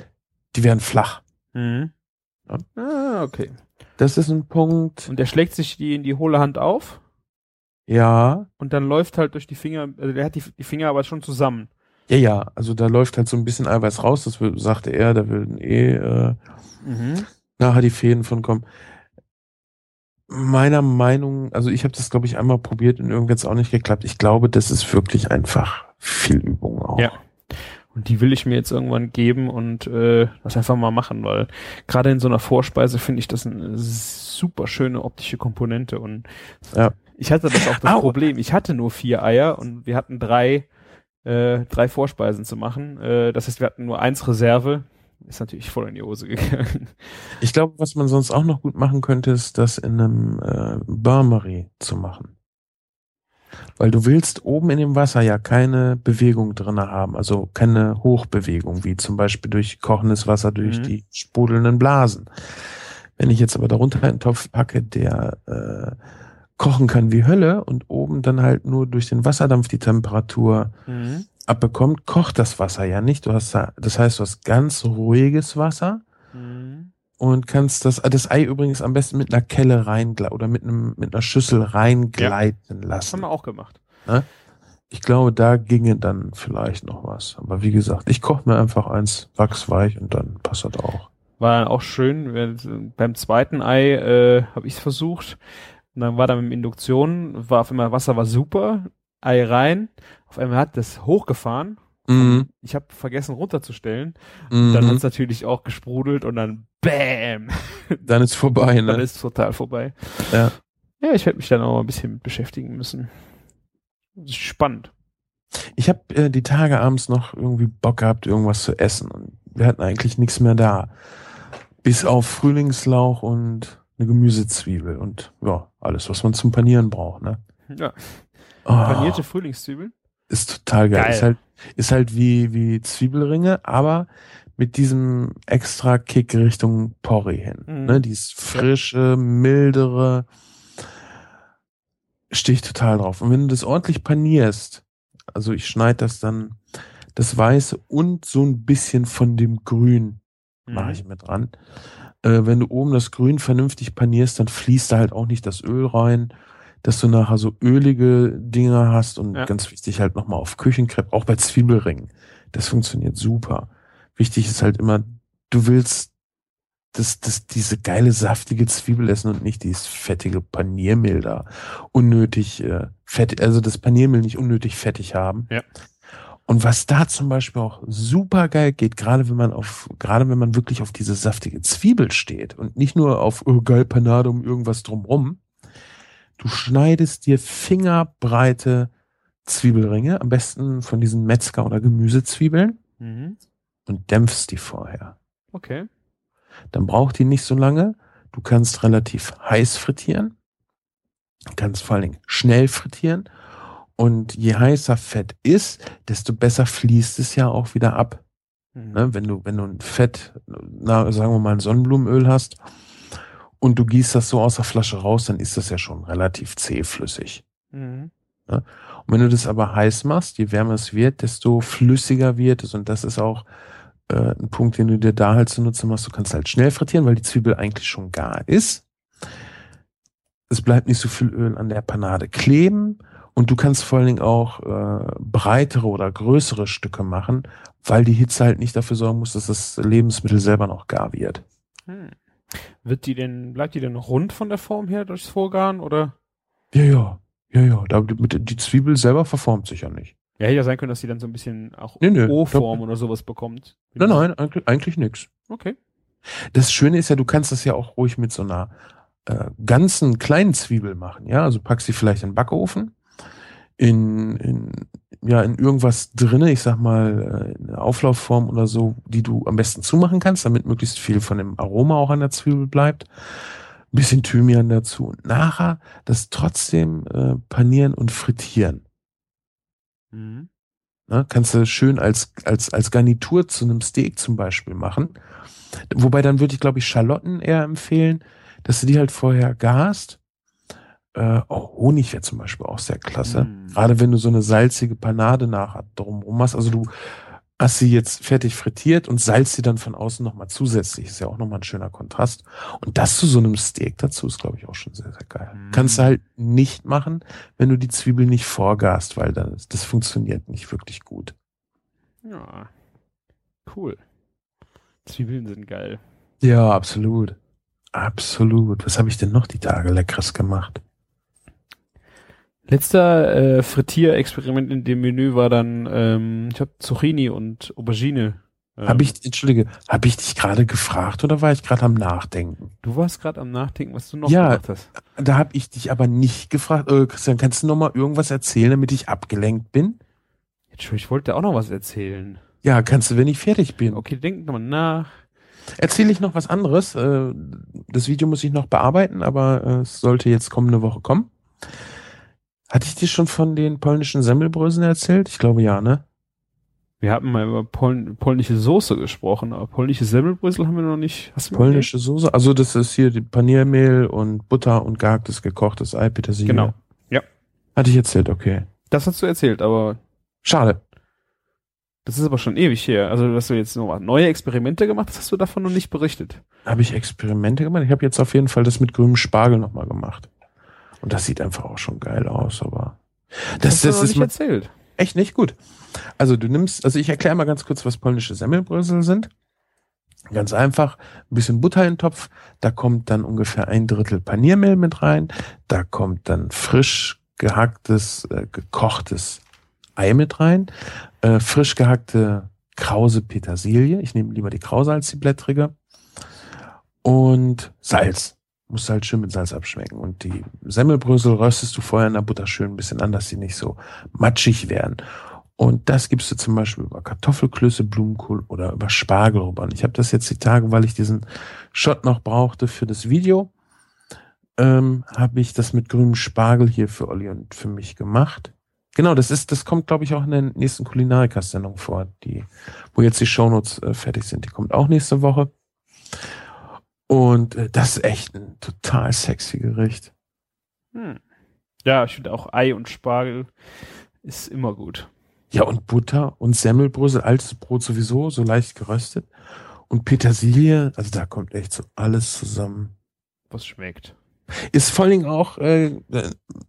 die werden flach. Mhm. Ah, okay. Das ist ein Punkt. Und der schlägt sich die in die hohle Hand auf? Ja. Und dann läuft halt durch die Finger, also der hat die, die Finger aber schon zusammen. Ja, ja, also da läuft halt so ein bisschen Eiweiß raus, das will, sagte er, da würden eh äh, mhm. nachher die Fäden von kommen. Meiner Meinung, also ich habe das, glaube ich, einmal probiert und irgendwie hat auch nicht geklappt. Ich glaube, das ist wirklich einfach viel Übung auch. Ja. Und die will ich mir jetzt irgendwann geben und äh, das einfach mal machen, weil gerade in so einer Vorspeise finde ich das eine super schöne optische Komponente und ja. Ich hatte das auch das Au. Problem. Ich hatte nur vier Eier und wir hatten drei, äh, drei Vorspeisen zu machen. Äh, das heißt, wir hatten nur eins Reserve. Ist natürlich voll in die Hose gegangen. Ich glaube, was man sonst auch noch gut machen könnte, ist das in einem äh, Bain zu machen. Weil du willst oben in dem Wasser ja keine Bewegung drinne haben, also keine Hochbewegung, wie zum Beispiel durch kochendes Wasser durch mhm. die sprudelnden Blasen. Wenn ich jetzt aber darunter einen Topf packe, der äh, kochen kann wie Hölle und oben dann halt nur durch den Wasserdampf die Temperatur mhm. abbekommt, kocht das Wasser ja nicht. Du hast da, das heißt, du hast ganz ruhiges Wasser. Und kannst das, das Ei übrigens am besten mit einer Kelle rein oder mit einem, mit einer Schüssel reingleiten ja. lassen. Das haben wir auch gemacht. Ne? Ich glaube, da ginge dann vielleicht noch was. Aber wie gesagt, ich koche mir einfach eins wachsweich und dann passt das auch. War dann auch schön. Beim zweiten Ei äh, habe ich es versucht. Und dann war da mit Induktion, war auf einmal Wasser war super, Ei rein, auf einmal hat das hochgefahren. Mhm. Ich habe vergessen runterzustellen. Mhm. Dann hat es natürlich auch gesprudelt und dann BÄM. Dann ist vorbei, ne? Dann ist es total vorbei. Ja. Ja, ich werde mich dann auch mal ein bisschen beschäftigen müssen. spannend. Ich habe äh, die Tage abends noch irgendwie Bock gehabt, irgendwas zu essen. Und wir hatten eigentlich nichts mehr da. Bis auf Frühlingslauch und eine Gemüsezwiebel und ja, alles, was man zum Panieren braucht, ne? Ja. Oh, Panierte Frühlingszwiebeln? Ist total geil. geil. Ist halt, ist halt wie, wie Zwiebelringe, aber mit diesem extra Kick Richtung Porree hin. Mhm. Ne? Dieses frische, mildere, stehe ich total drauf. Und wenn du das ordentlich panierst, also ich schneide das dann, das Weiße und so ein bisschen von dem Grün mhm. mache ich mit dran äh, wenn du oben das Grün vernünftig panierst, dann fließt da halt auch nicht das Öl rein, dass du nachher so ölige Dinger hast und ja. ganz wichtig halt nochmal auf Küchenkrepp, auch bei Zwiebelringen. Das funktioniert super. Wichtig ist halt immer, du willst das, das, diese geile saftige Zwiebel essen und nicht dieses fettige Paniermehl da unnötig äh, fett, also das Paniermehl nicht unnötig fettig haben. Ja. Und was da zum Beispiel auch super geil geht, gerade wenn man auf, gerade wenn man wirklich auf diese saftige Zwiebel steht und nicht nur auf oh, geil Panade um irgendwas drumrum, du schneidest dir fingerbreite Zwiebelringe, am besten von diesen Metzger- oder Gemüsezwiebeln mhm. und dämpfst die vorher. Okay. Dann braucht die nicht so lange. du kannst relativ heiß frittieren, kannst vor allen Dingen schnell frittieren und je heißer Fett ist, desto besser fließt es ja auch wieder ab. Mhm. Ne? Wenn du, wenn du ein Fett, na, sagen wir mal ein Sonnenblumenöl hast und du gießt das so aus der Flasche raus, dann ist das ja schon relativ zähflüssig. Mhm. Ne? Und wenn du das aber heiß machst, je wärmer es wird, desto flüssiger wird es. Und das ist auch äh, ein Punkt, den du dir da halt zunutze machst. Du kannst halt schnell frittieren, weil die Zwiebel eigentlich schon gar ist. Es bleibt nicht so viel Öl an der Panade kleben und du kannst vor allen Dingen auch äh, breitere oder größere Stücke machen, weil die Hitze halt nicht dafür sorgen muss, dass das Lebensmittel selber noch gar wird. Hm. Wird die denn, bleibt die denn rund von der Form her durchs Vorgaren oder? Ja, ja. Ja, ja. Da, die Zwiebel selber verformt sich ja nicht. Ja, hätte ja sein können, dass die dann so ein bisschen auch nee, nee, O-Form oder sowas bekommt. Nein, nein, eigentlich, eigentlich nix. Okay. Das Schöne ist ja, du kannst das ja auch ruhig mit so einer äh, ganzen kleinen Zwiebel machen, ja. Also packst sie vielleicht in den Backofen, in, in, ja, in irgendwas drinne, ich sag mal, äh, in Auflaufform oder so, die du am besten zumachen kannst, damit möglichst viel von dem Aroma auch an der Zwiebel bleibt. Ein bisschen Thymian dazu. Und nachher das trotzdem äh, panieren und frittieren. Mhm. Na, kannst du schön als, als, als Garnitur zu einem Steak zum Beispiel machen. Wobei dann würde ich, glaube ich, Schalotten eher empfehlen, dass du die halt vorher gast äh, oh, Honig wäre zum Beispiel auch sehr klasse. Mm. Gerade wenn du so eine salzige Panade nachher drumherum hast. Also du hast sie jetzt fertig frittiert und salzt sie dann von außen nochmal zusätzlich. Ist ja auch nochmal ein schöner Kontrast. Und das zu so einem Steak dazu ist, glaube ich, auch schon sehr, sehr geil. Mm. Kannst du halt nicht machen, wenn du die Zwiebel nicht vorgast, weil dann, das funktioniert nicht wirklich gut. Ja, cool. Zwiebeln sind geil. Ja, absolut. Absolut. Was habe ich denn noch die Tage Leckeres gemacht? Letzter äh, Frittierexperiment in dem Menü war dann, ähm, ich habe Zucchini und Aubergine. Ähm, habe ich, entschuldige, habe ich dich gerade gefragt oder war ich gerade am Nachdenken? Du warst gerade am Nachdenken, was du noch ja, gemacht hast. Da habe ich dich aber nicht gefragt. Äh, Christian, kannst du noch mal irgendwas erzählen, damit ich abgelenkt bin? Entschuldigung, ich wollte auch noch was erzählen. Ja, kannst du, wenn ich fertig bin. Okay, denk nochmal nach. Erzähle ich noch was anderes. Äh, das Video muss ich noch bearbeiten, aber äh, es sollte jetzt kommende Woche kommen. Hatte ich dir schon von den polnischen Semmelbröseln erzählt? Ich glaube ja, ne? Wir hatten mal über Pol polnische Soße gesprochen, aber polnische Semmelbrösel haben wir noch nicht. Hast du polnische okay? Soße? Also das ist hier die Paniermehl und Butter und gehacktes gekochtes Ei, Petersilie. Genau. Ja. Hatte ich erzählt, okay. Das hast du erzählt, aber. Schade. Das ist aber schon ewig her. Also, dass du jetzt noch neue Experimente gemacht hast, hast du davon noch nicht berichtet. Habe ich Experimente gemacht? Ich habe jetzt auf jeden Fall das mit grünem Spargel nochmal gemacht. Und das sieht einfach auch schon geil aus, aber das, das, das ist nicht erzählt. Echt nicht gut. Also du nimmst, also ich erkläre mal ganz kurz, was polnische Semmelbrösel sind. Ganz einfach, ein bisschen Butter in den Topf, da kommt dann ungefähr ein Drittel Paniermehl mit rein, da kommt dann frisch gehacktes, äh, gekochtes Ei mit rein, äh, frisch gehackte krause Petersilie, ich nehme lieber die krause als die blättrige, und Salz musst halt schön mit Salz abschmecken. Und die Semmelbrösel röstest du vorher in der Butter schön ein bisschen an, dass sie nicht so matschig werden. Und das gibst du zum Beispiel über Kartoffelklöße, Blumenkohl oder über Spargel rüber. Und ich habe das jetzt die Tage, weil ich diesen Shot noch brauchte für das Video, ähm, habe ich das mit grünem Spargel hier für Olli und für mich gemacht. Genau, das ist, das kommt, glaube ich, auch in der nächsten Kulinarika-Sendung vor, die, wo jetzt die Shownotes äh, fertig sind. Die kommt auch nächste Woche. Und äh, das ist echt ein total sexy Gericht. Hm. Ja, ich finde auch Ei und Spargel ist immer gut. Ja, und Butter und Semmelbrösel, altes Brot sowieso, so leicht geröstet. Und Petersilie, also da kommt echt so alles zusammen. Was schmeckt. Ist vor allen Dingen auch, äh,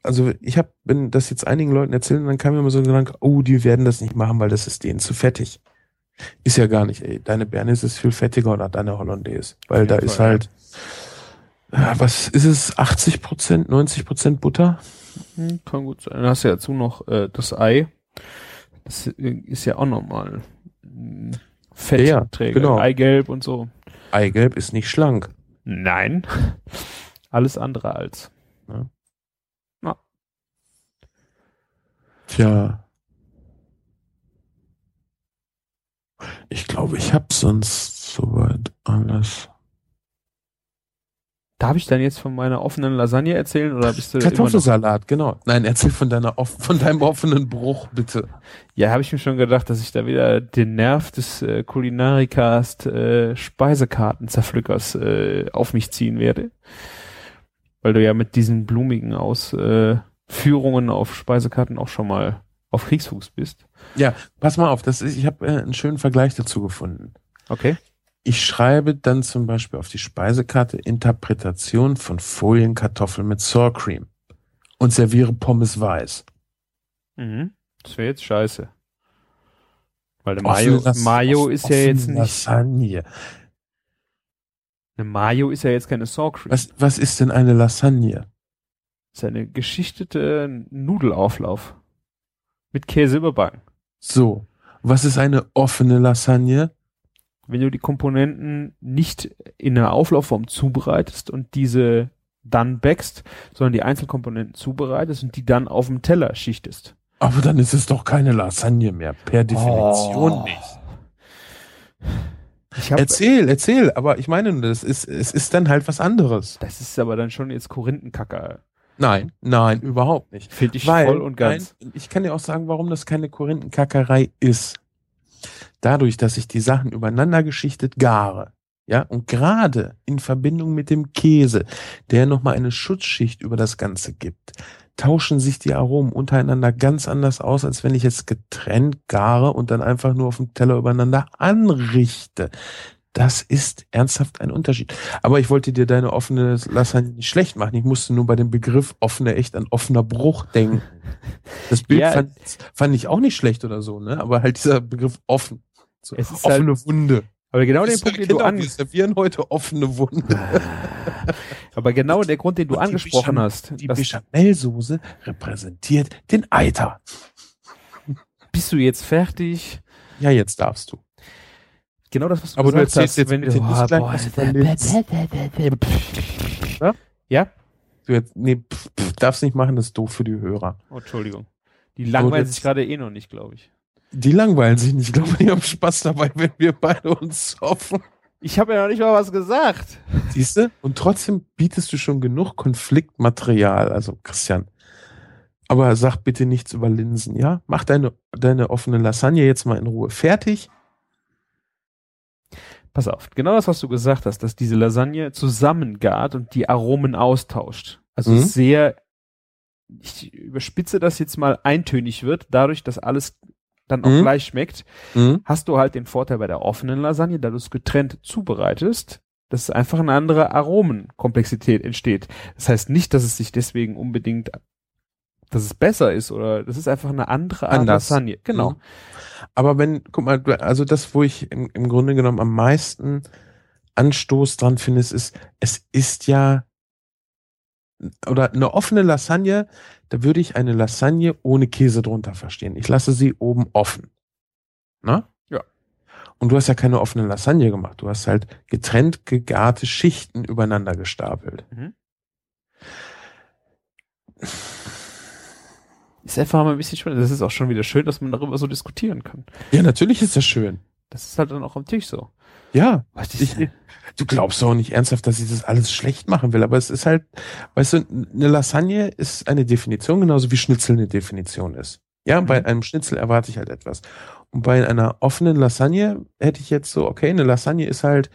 also ich habe, wenn das jetzt einigen Leuten erzählt, dann kam mir immer so ein Gedanke, oh, die werden das nicht machen, weil das ist denen zu fettig. Ist ja gar nicht, ey. Deine Bernays ist viel fettiger oder deine Hollandaise. Weil da ist halt, ja, was ist es, 80 Prozent, 90 Prozent Butter? Hm, kann gut sein. Dann hast du ja dazu noch äh, das Ei. Das ist ja auch nochmal Fettträger. Ja, genau. Eigelb und so. Eigelb ist nicht schlank. Nein. Alles andere als. Ja. Tja. Ich glaube, ich habe sonst soweit alles. Darf ich dann jetzt von meiner offenen Lasagne erzählen oder bist du Kartoffelsalat, genau. Nein, erzähl von deiner von deinem offenen Bruch bitte. Ja, habe ich mir schon gedacht, dass ich da wieder den Nerv des äh, Kulinarikast äh, Speisekartenzerpflückers äh, auf mich ziehen werde, weil du ja mit diesen blumigen Ausführungen äh, auf Speisekarten auch schon mal auf Kriegsfuß bist. Ja, pass mal auf, das ist, ich habe äh, einen schönen Vergleich dazu gefunden. Okay. Ich schreibe dann zum Beispiel auf die Speisekarte Interpretation von Folienkartoffeln mit Sour Cream und serviere Pommes weiß. Mhm. Das wäre jetzt scheiße. Weil der Mayo, Mayo ist ja jetzt nicht. Lasagne. Eine Mayo ist ja jetzt keine Sour Cream. Was, was ist denn eine Lasagne? Das ist eine geschichtete Nudelauflauf. Mit Käse überbacken. So. Was ist eine offene Lasagne? wenn du die Komponenten nicht in einer Auflaufform zubereitest und diese dann backst, sondern die Einzelkomponenten zubereitest und die dann auf dem Teller schichtest. Aber dann ist es doch keine Lasagne mehr, per Definition oh. nicht. Erzähl, erzähl, aber ich meine, das ist, es ist dann halt was anderes. Das ist aber dann schon jetzt Korinthenkacker. Nein, nein, überhaupt nicht. Finde ich Weil, voll und ganz. Nein, ich kann dir auch sagen, warum das keine Korinthenkackerei ist dadurch, dass ich die Sachen übereinander geschichtet gare, ja, und gerade in Verbindung mit dem Käse, der nochmal eine Schutzschicht über das Ganze gibt, tauschen sich die Aromen untereinander ganz anders aus, als wenn ich es getrennt gare und dann einfach nur auf dem Teller übereinander anrichte. Das ist ernsthaft ein Unterschied. Aber ich wollte dir deine offene Lasagne nicht schlecht machen. Ich musste nur bei dem Begriff offene echt an offener Bruch denken. Das Bild ja, fand, fand, ich auch nicht schlecht oder so, ne? Aber halt dieser Begriff offen. So, es ist offene halt, Wunde. Aber genau den Punkt, den du an... Wir servieren heute offene Wunde. aber genau der Grund, den du angesprochen die hast. Die Bechamelsoße repräsentiert den Eiter. Bist du jetzt fertig? Ja, jetzt darfst du. Genau das, was du aber gesagt du hast. Jetzt, wenn du, oh, boah, ja? ja? Du jetzt, nee, pf, pf, darfst nicht machen, das ist doof für die Hörer. Oh, Entschuldigung. Die langweilen sich gerade eh noch nicht, glaube ich. Die langweilen sich nicht. Ich glaube, die haben Spaß dabei, wenn wir beide uns hoffen. Ich habe ja noch nicht mal was gesagt. Siehst du? Und trotzdem bietest du schon genug Konfliktmaterial. Also, Christian. Aber sag bitte nichts über Linsen, ja? Mach deine, deine offene Lasagne jetzt mal in Ruhe fertig. Pass auf, genau das, was du gesagt hast, dass diese Lasagne zusammengart und die Aromen austauscht. Also mhm. sehr, ich überspitze das jetzt mal eintönig wird, dadurch, dass alles dann auch mhm. gleich schmeckt, mhm. hast du halt den Vorteil bei der offenen Lasagne, da du es getrennt zubereitest, dass einfach eine andere Aromenkomplexität entsteht. Das heißt nicht, dass es sich deswegen unbedingt, dass es besser ist oder das ist einfach eine andere Art Anders. Lasagne. Genau. Mhm. Aber wenn, guck mal, also das, wo ich im, im Grunde genommen am meisten Anstoß dran finde, ist, es ist ja oder eine offene Lasagne, da würde ich eine Lasagne ohne Käse drunter verstehen. Ich lasse sie oben offen. Na? Ja. Und du hast ja keine offene Lasagne gemacht. Du hast halt getrennt gegarte Schichten übereinander gestapelt. Mhm. Ist einfach mal ein bisschen spannend. Das ist auch schon wieder schön, dass man darüber so diskutieren kann. Ja, natürlich ist das schön. Das ist halt dann auch am Tisch so. Ja. Ich, du glaubst doch nicht ernsthaft, dass ich das alles schlecht machen will, aber es ist halt, weißt du, eine Lasagne ist eine Definition, genauso wie Schnitzel eine Definition ist. Ja, mhm. bei einem Schnitzel erwarte ich halt etwas. Und bei einer offenen Lasagne hätte ich jetzt so, okay, eine Lasagne ist halt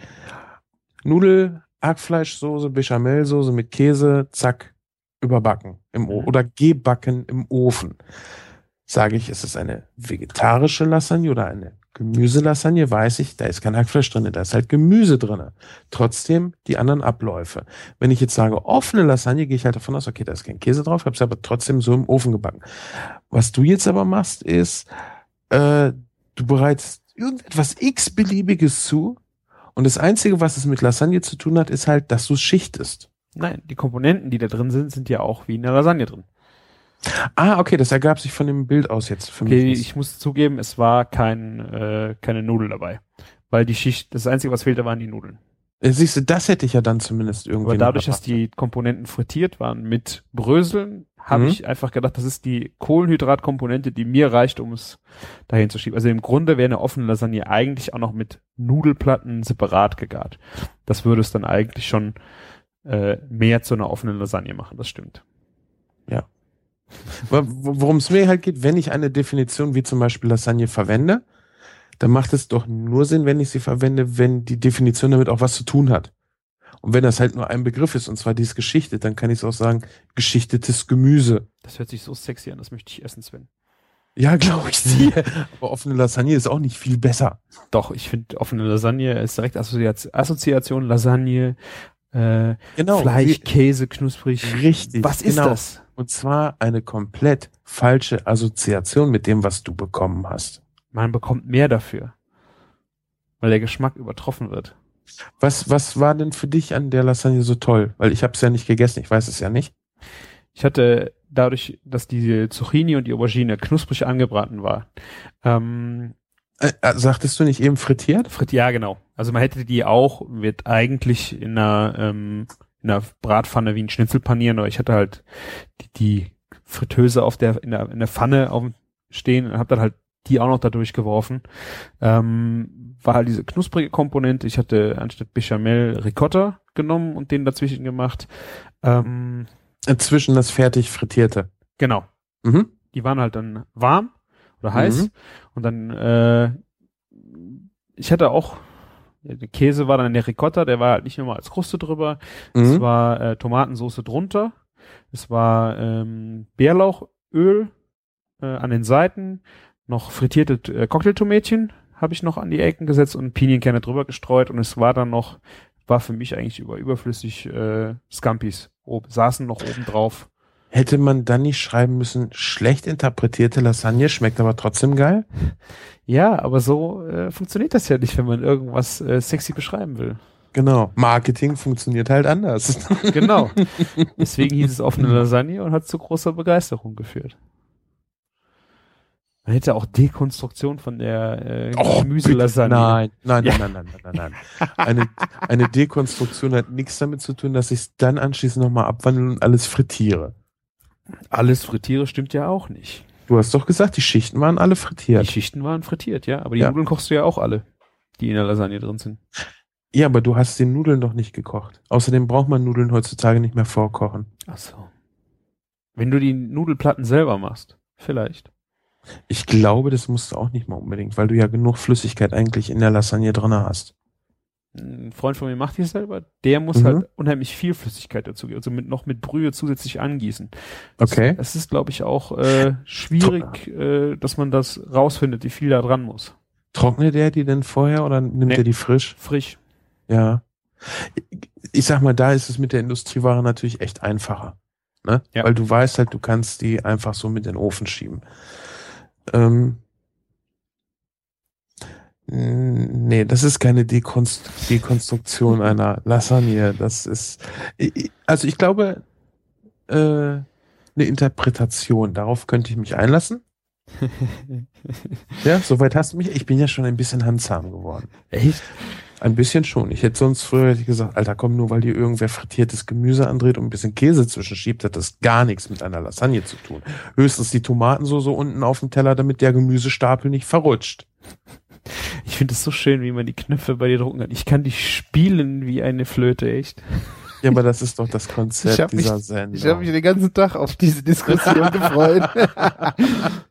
Nudel, Hackfleischsoße, Bechamelsoße mit Käse, zack, überbacken im o mhm. oder gebacken im Ofen. Sage ich, ist es eine vegetarische Lasagne oder eine Gemüselasagne weiß ich, da ist kein Hackfleisch drin, da ist halt Gemüse drin. Trotzdem die anderen Abläufe. Wenn ich jetzt sage offene Lasagne, gehe ich halt davon aus, okay, da ist kein Käse drauf, habe es aber trotzdem so im Ofen gebacken. Was du jetzt aber machst, ist, äh, du bereitest irgendetwas x-beliebiges zu und das Einzige, was es mit Lasagne zu tun hat, ist halt, dass du es schichtest. Nein, die Komponenten, die da drin sind, sind ja auch wie in der Lasagne drin. Ah, okay, das ergab sich von dem Bild aus jetzt für okay, mich. Ich muss zugeben, es war kein, äh, keine Nudel dabei. Weil die Schicht, das Einzige, was fehlte, waren die Nudeln. Äh, siehst du, das hätte ich ja dann zumindest irgendwie. Aber dadurch, dass die Komponenten frittiert waren mit Bröseln, habe mhm. ich einfach gedacht, das ist die Kohlenhydratkomponente, die mir reicht, um es dahin zu schieben. Also im Grunde wäre eine offene Lasagne eigentlich auch noch mit Nudelplatten separat gegart. Das würde es dann eigentlich schon äh, mehr zu einer offenen Lasagne machen, das stimmt. Ja. Worum es mir halt geht, wenn ich eine Definition wie zum Beispiel Lasagne verwende, dann macht es doch nur Sinn, wenn ich sie verwende, wenn die Definition damit auch was zu tun hat. Und wenn das halt nur ein Begriff ist, und zwar dies geschichtet, dann kann ich es auch sagen, geschichtetes Gemüse. Das hört sich so sexy an, das möchte ich essen, Sven. Ja, glaube ich dir. Aber offene Lasagne ist auch nicht viel besser. Doch, ich finde offene Lasagne ist direkt Assoziation, Lasagne, äh, genau, Fleisch, Käse, knusprig. Richtig. Was ist genau. das? Und zwar eine komplett falsche Assoziation mit dem, was du bekommen hast. Man bekommt mehr dafür. Weil der Geschmack übertroffen wird. Was, was war denn für dich an der Lasagne so toll? Weil ich habe es ja nicht gegessen, ich weiß es ja nicht. Ich hatte dadurch, dass die Zucchini und die Aubergine knusprig angebraten war. Ähm, äh, äh, sagtest du nicht eben frittiert? Frit ja, genau. Also man hätte die auch, wird eigentlich in einer, ähm, in einer Bratpfanne wie ein Schnitzel panieren, aber ich hatte halt die, die Fritteuse auf der, in der, in der Pfanne auf stehen und habe dann halt die auch noch da durchgeworfen. Ähm, war halt diese knusprige Komponente. Ich hatte anstatt Bechamel Ricotta genommen und den dazwischen gemacht. Ähm, Zwischen das fertig frittierte. Genau. Mhm. Die waren halt dann warm oder heiß. Mhm. Und dann, äh, ich hatte auch, der Käse war dann in der Ricotta, der war halt nicht immer als Kruste drüber. Mhm. Es war äh, Tomatensoße drunter. Es war ähm, Bärlauchöl äh, an den Seiten, noch frittierte äh, Cocktailtomätchen habe ich noch an die Ecken gesetzt und Pinienkerne drüber gestreut und es war dann noch, war für mich eigentlich über überflüssig äh, Scampis. Ob, saßen noch oben drauf. Hätte man dann nicht schreiben müssen, schlecht interpretierte Lasagne schmeckt aber trotzdem geil? Ja, aber so äh, funktioniert das ja nicht, wenn man irgendwas äh, sexy beschreiben will. Genau. Marketing funktioniert halt anders. Genau. Deswegen hieß es offene Lasagne und hat zu großer Begeisterung geführt. Man hätte auch Dekonstruktion von der äh, oh, Gemüselasagne. Nein, nein, ja. nein, nein, nein, nein, nein. Eine, eine Dekonstruktion hat nichts damit zu tun, dass ich es dann anschließend nochmal abwandle und alles frittiere. Alles frittiere stimmt ja auch nicht. Du hast doch gesagt, die Schichten waren alle frittiert. Die Schichten waren frittiert, ja. Aber die ja. Nudeln kochst du ja auch alle, die in der Lasagne drin sind. Ja, aber du hast den Nudeln doch nicht gekocht. Außerdem braucht man Nudeln heutzutage nicht mehr vorkochen. Ach so. Wenn du die Nudelplatten selber machst, vielleicht. Ich glaube, das musst du auch nicht mal unbedingt, weil du ja genug Flüssigkeit eigentlich in der Lasagne drinne hast. Ein Freund von mir macht die selber, der muss mhm. halt unheimlich viel Flüssigkeit dazu geben, also mit, noch mit Brühe zusätzlich angießen. Okay. Das, das ist, glaube ich, auch äh, schwierig, äh, dass man das rausfindet, wie viel da dran muss. Trocknet er die denn vorher oder nimmt nee. er die frisch? Frisch. Ja. Ich sag mal, da ist es mit der Industrieware natürlich echt einfacher. Ne? Ja. Weil du weißt halt, du kannst die einfach so mit in den Ofen schieben. Ähm, nee, das ist keine Dekonst Dekonstruktion einer Lasagne. Das ist, also ich glaube, äh, eine Interpretation. Darauf könnte ich mich einlassen. ja, soweit hast du mich. Ich bin ja schon ein bisschen handsam geworden. Echt? Ein bisschen schon. Ich hätte sonst früher hätte ich gesagt, Alter, komm, nur weil dir irgendwer frittiertes Gemüse andreht und ein bisschen Käse zwischenschiebt, hat das gar nichts mit einer Lasagne zu tun. Höchstens die Tomatensoße unten auf dem Teller, damit der Gemüsestapel nicht verrutscht. Ich finde es so schön, wie man die Knöpfe bei dir drucken kann. Ich kann die spielen wie eine Flöte, echt. Ja, aber das ist doch das Konzept dieser mich, Sendung. Ich habe mich den ganzen Tag auf diese Diskussion gefreut.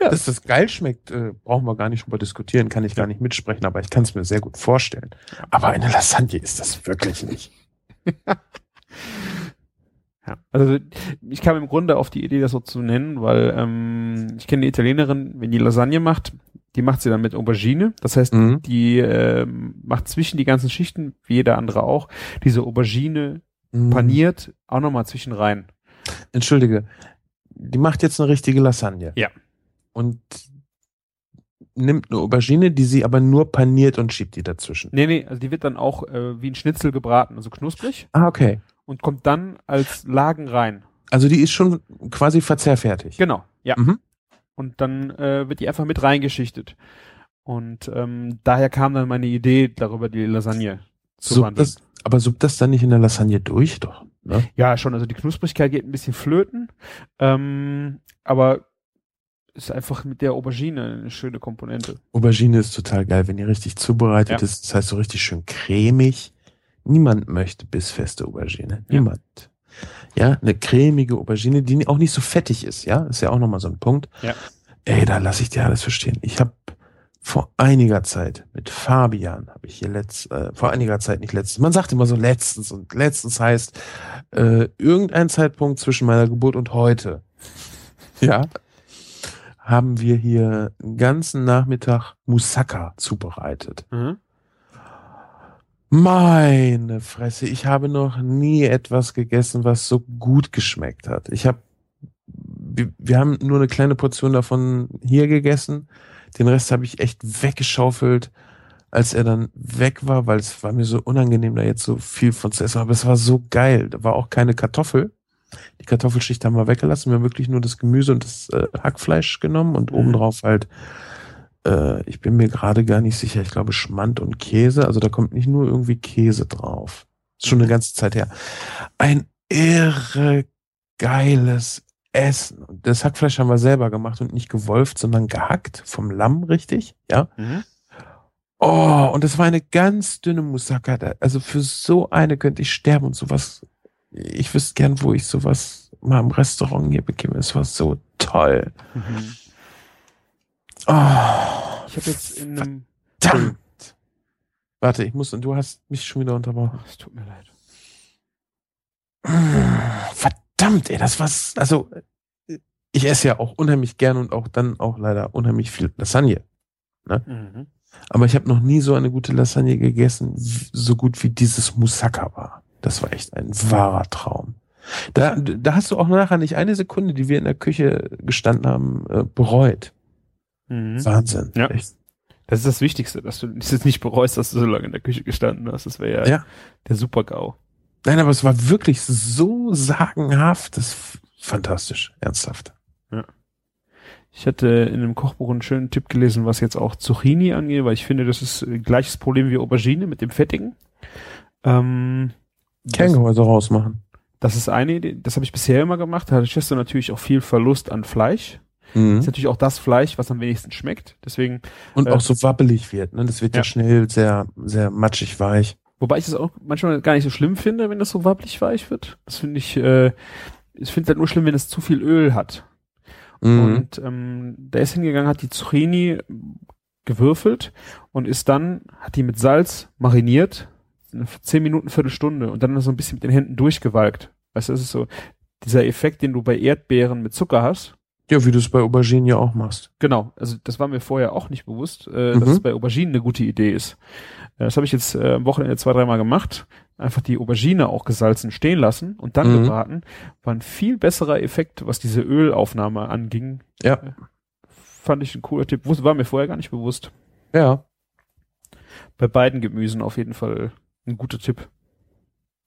Ja. Dass das geil schmeckt, äh, brauchen wir gar nicht drüber diskutieren, kann ich gar nicht mitsprechen, aber ich kann es mir sehr gut vorstellen. Aber eine Lasagne ist das wirklich nicht. Ja, also ich kam im Grunde auf die Idee, das so zu nennen, weil ähm, ich kenne eine Italienerin, wenn die Lasagne macht, die macht sie dann mit Aubergine. Das heißt, mhm. die äh, macht zwischen die ganzen Schichten, wie jeder andere auch, diese Aubergine mhm. paniert auch nochmal zwischen rein. Entschuldige, die macht jetzt eine richtige Lasagne. Ja und nimmt eine Aubergine, die sie aber nur paniert und schiebt die dazwischen. Nee, nee, also die wird dann auch äh, wie ein Schnitzel gebraten, also knusprig. Ah, okay. Und kommt dann als Lagen rein. Also die ist schon quasi verzehrfertig. Genau, ja. Mhm. Und dann äh, wird die einfach mit reingeschichtet. Und ähm, daher kam dann meine Idee, darüber die Lasagne zu sub. Das, aber sub das dann nicht in der Lasagne durch, doch? Ne? Ja, schon. Also die Knusprigkeit geht ein bisschen flöten. Ähm, aber ist einfach mit der Aubergine eine schöne Komponente. Aubergine ist total geil, wenn die richtig zubereitet ja. ist. Das heißt so richtig schön cremig. Niemand möchte bissfeste Aubergine. Niemand. Ja, eine cremige Aubergine, die auch nicht so fettig ist, ja, ist ja auch nochmal so ein Punkt. Ja. Ey, da lasse ich dir alles verstehen. Ich habe vor einiger Zeit mit Fabian, habe ich hier letzt, äh, vor einiger Zeit nicht letztens, man sagt immer so letztens und letztens heißt äh, irgendein Zeitpunkt zwischen meiner Geburt und heute. Ja, haben wir hier einen ganzen Nachmittag Moussaka zubereitet. Mhm. Meine Fresse, ich habe noch nie etwas gegessen, was so gut geschmeckt hat. Ich habe, wir, wir haben nur eine kleine Portion davon hier gegessen. Den Rest habe ich echt weggeschaufelt, als er dann weg war, weil es war mir so unangenehm, da jetzt so viel von zu essen. Aber es war so geil. Da war auch keine Kartoffel. Die Kartoffelschicht haben wir weggelassen. Wir haben wirklich nur das Gemüse und das äh, Hackfleisch genommen und Mhm. obendrauf halt, äh, ich bin mir gerade gar nicht sicher, ich glaube Schmand und Käse. Also da kommt nicht nur irgendwie Käse drauf. Ist schon eine ganze Zeit her. Ein irre geiles Essen. Das Hackfleisch haben wir selber gemacht und nicht gewolft, sondern gehackt vom Lamm, richtig? Ja. Mhm. Oh, und das war eine ganz dünne Moussaka. Also für so eine könnte ich sterben und sowas. Ich wüsste gern, wo ich sowas mal im Restaurant hier bekäme. Es war so toll. Mhm. Oh, Ich habe jetzt in einem. verdammt. Warte, ich muss, und du hast mich schon wieder unterbrochen. Es tut mir leid. Verdammt, ey, das war's. Also, ich esse ja auch unheimlich gern und auch dann auch leider unheimlich viel Lasagne. Mhm. Aber ich habe noch nie so eine gute Lasagne gegessen, so gut wie dieses Moussaka war. Das war echt ein wahrer Traum. Da, da hast du auch nachher nicht eine Sekunde, die wir in der Küche gestanden haben, äh, bereut. Mhm. Wahnsinn. Ja. Echt. Das ist das Wichtigste, dass du es jetzt nicht bereust, dass du so lange in der Küche gestanden hast. Das wäre ja, Ja. der Super-GAU. Nein, aber es war wirklich so sagenhaft. Das ist fantastisch. Ernsthaft. Ich hatte in einem Kochbuch einen schönen Tipp gelesen, was jetzt auch Zucchini angeht, weil ich finde, das ist äh, gleiches Problem wie Aubergine mit dem Fettigen. Ähm, das, Kerngehäuse rausmachen. das ist eine Idee, das habe ich bisher immer gemacht. Da hattest du natürlich auch viel Verlust an Fleisch. Mhm. ist natürlich auch das Fleisch, was am wenigsten schmeckt. Deswegen, Und äh, auch so wabbelig wird. Ne? Das wird ja. Ja. schnell sehr, sehr matschig weich. wobei ich das auch manchmal gar nicht so schlimm finde, wenn das so wabbelig weich wird. Das finde ich, äh, ich finde es halt nur schlimm, wenn es zu viel Öl hat. Mhm. Und ähm, der ist hingegangen, hat die Zucchini gewürfelt und ist dann, hat die mit Salz mariniert, zehn Minuten, Viertelstunde und dann so ein bisschen mit den Händen durchgewalkt. Weißt du, das ist so dieser Effekt, den du bei Erdbeeren mit Zucker hast. Ja, wie du es bei Auberginen ja auch machst. Genau, also das war mir vorher auch nicht bewusst, äh, dass Mhm. es bei Auberginen eine gute Idee ist. Äh, das habe ich jetzt äh, am Wochenende zwei, dreimal gemacht. Einfach die Aubergine auch gesalzen stehen lassen und dann Mhm. gebraten. War ein viel besserer Effekt, was diese Ölaufnahme anging. Ja. Fand ich ein cooler Tipp. War mir vorher gar nicht bewusst. Ja. Bei beiden Gemüsen auf jeden Fall ein guter Tipp.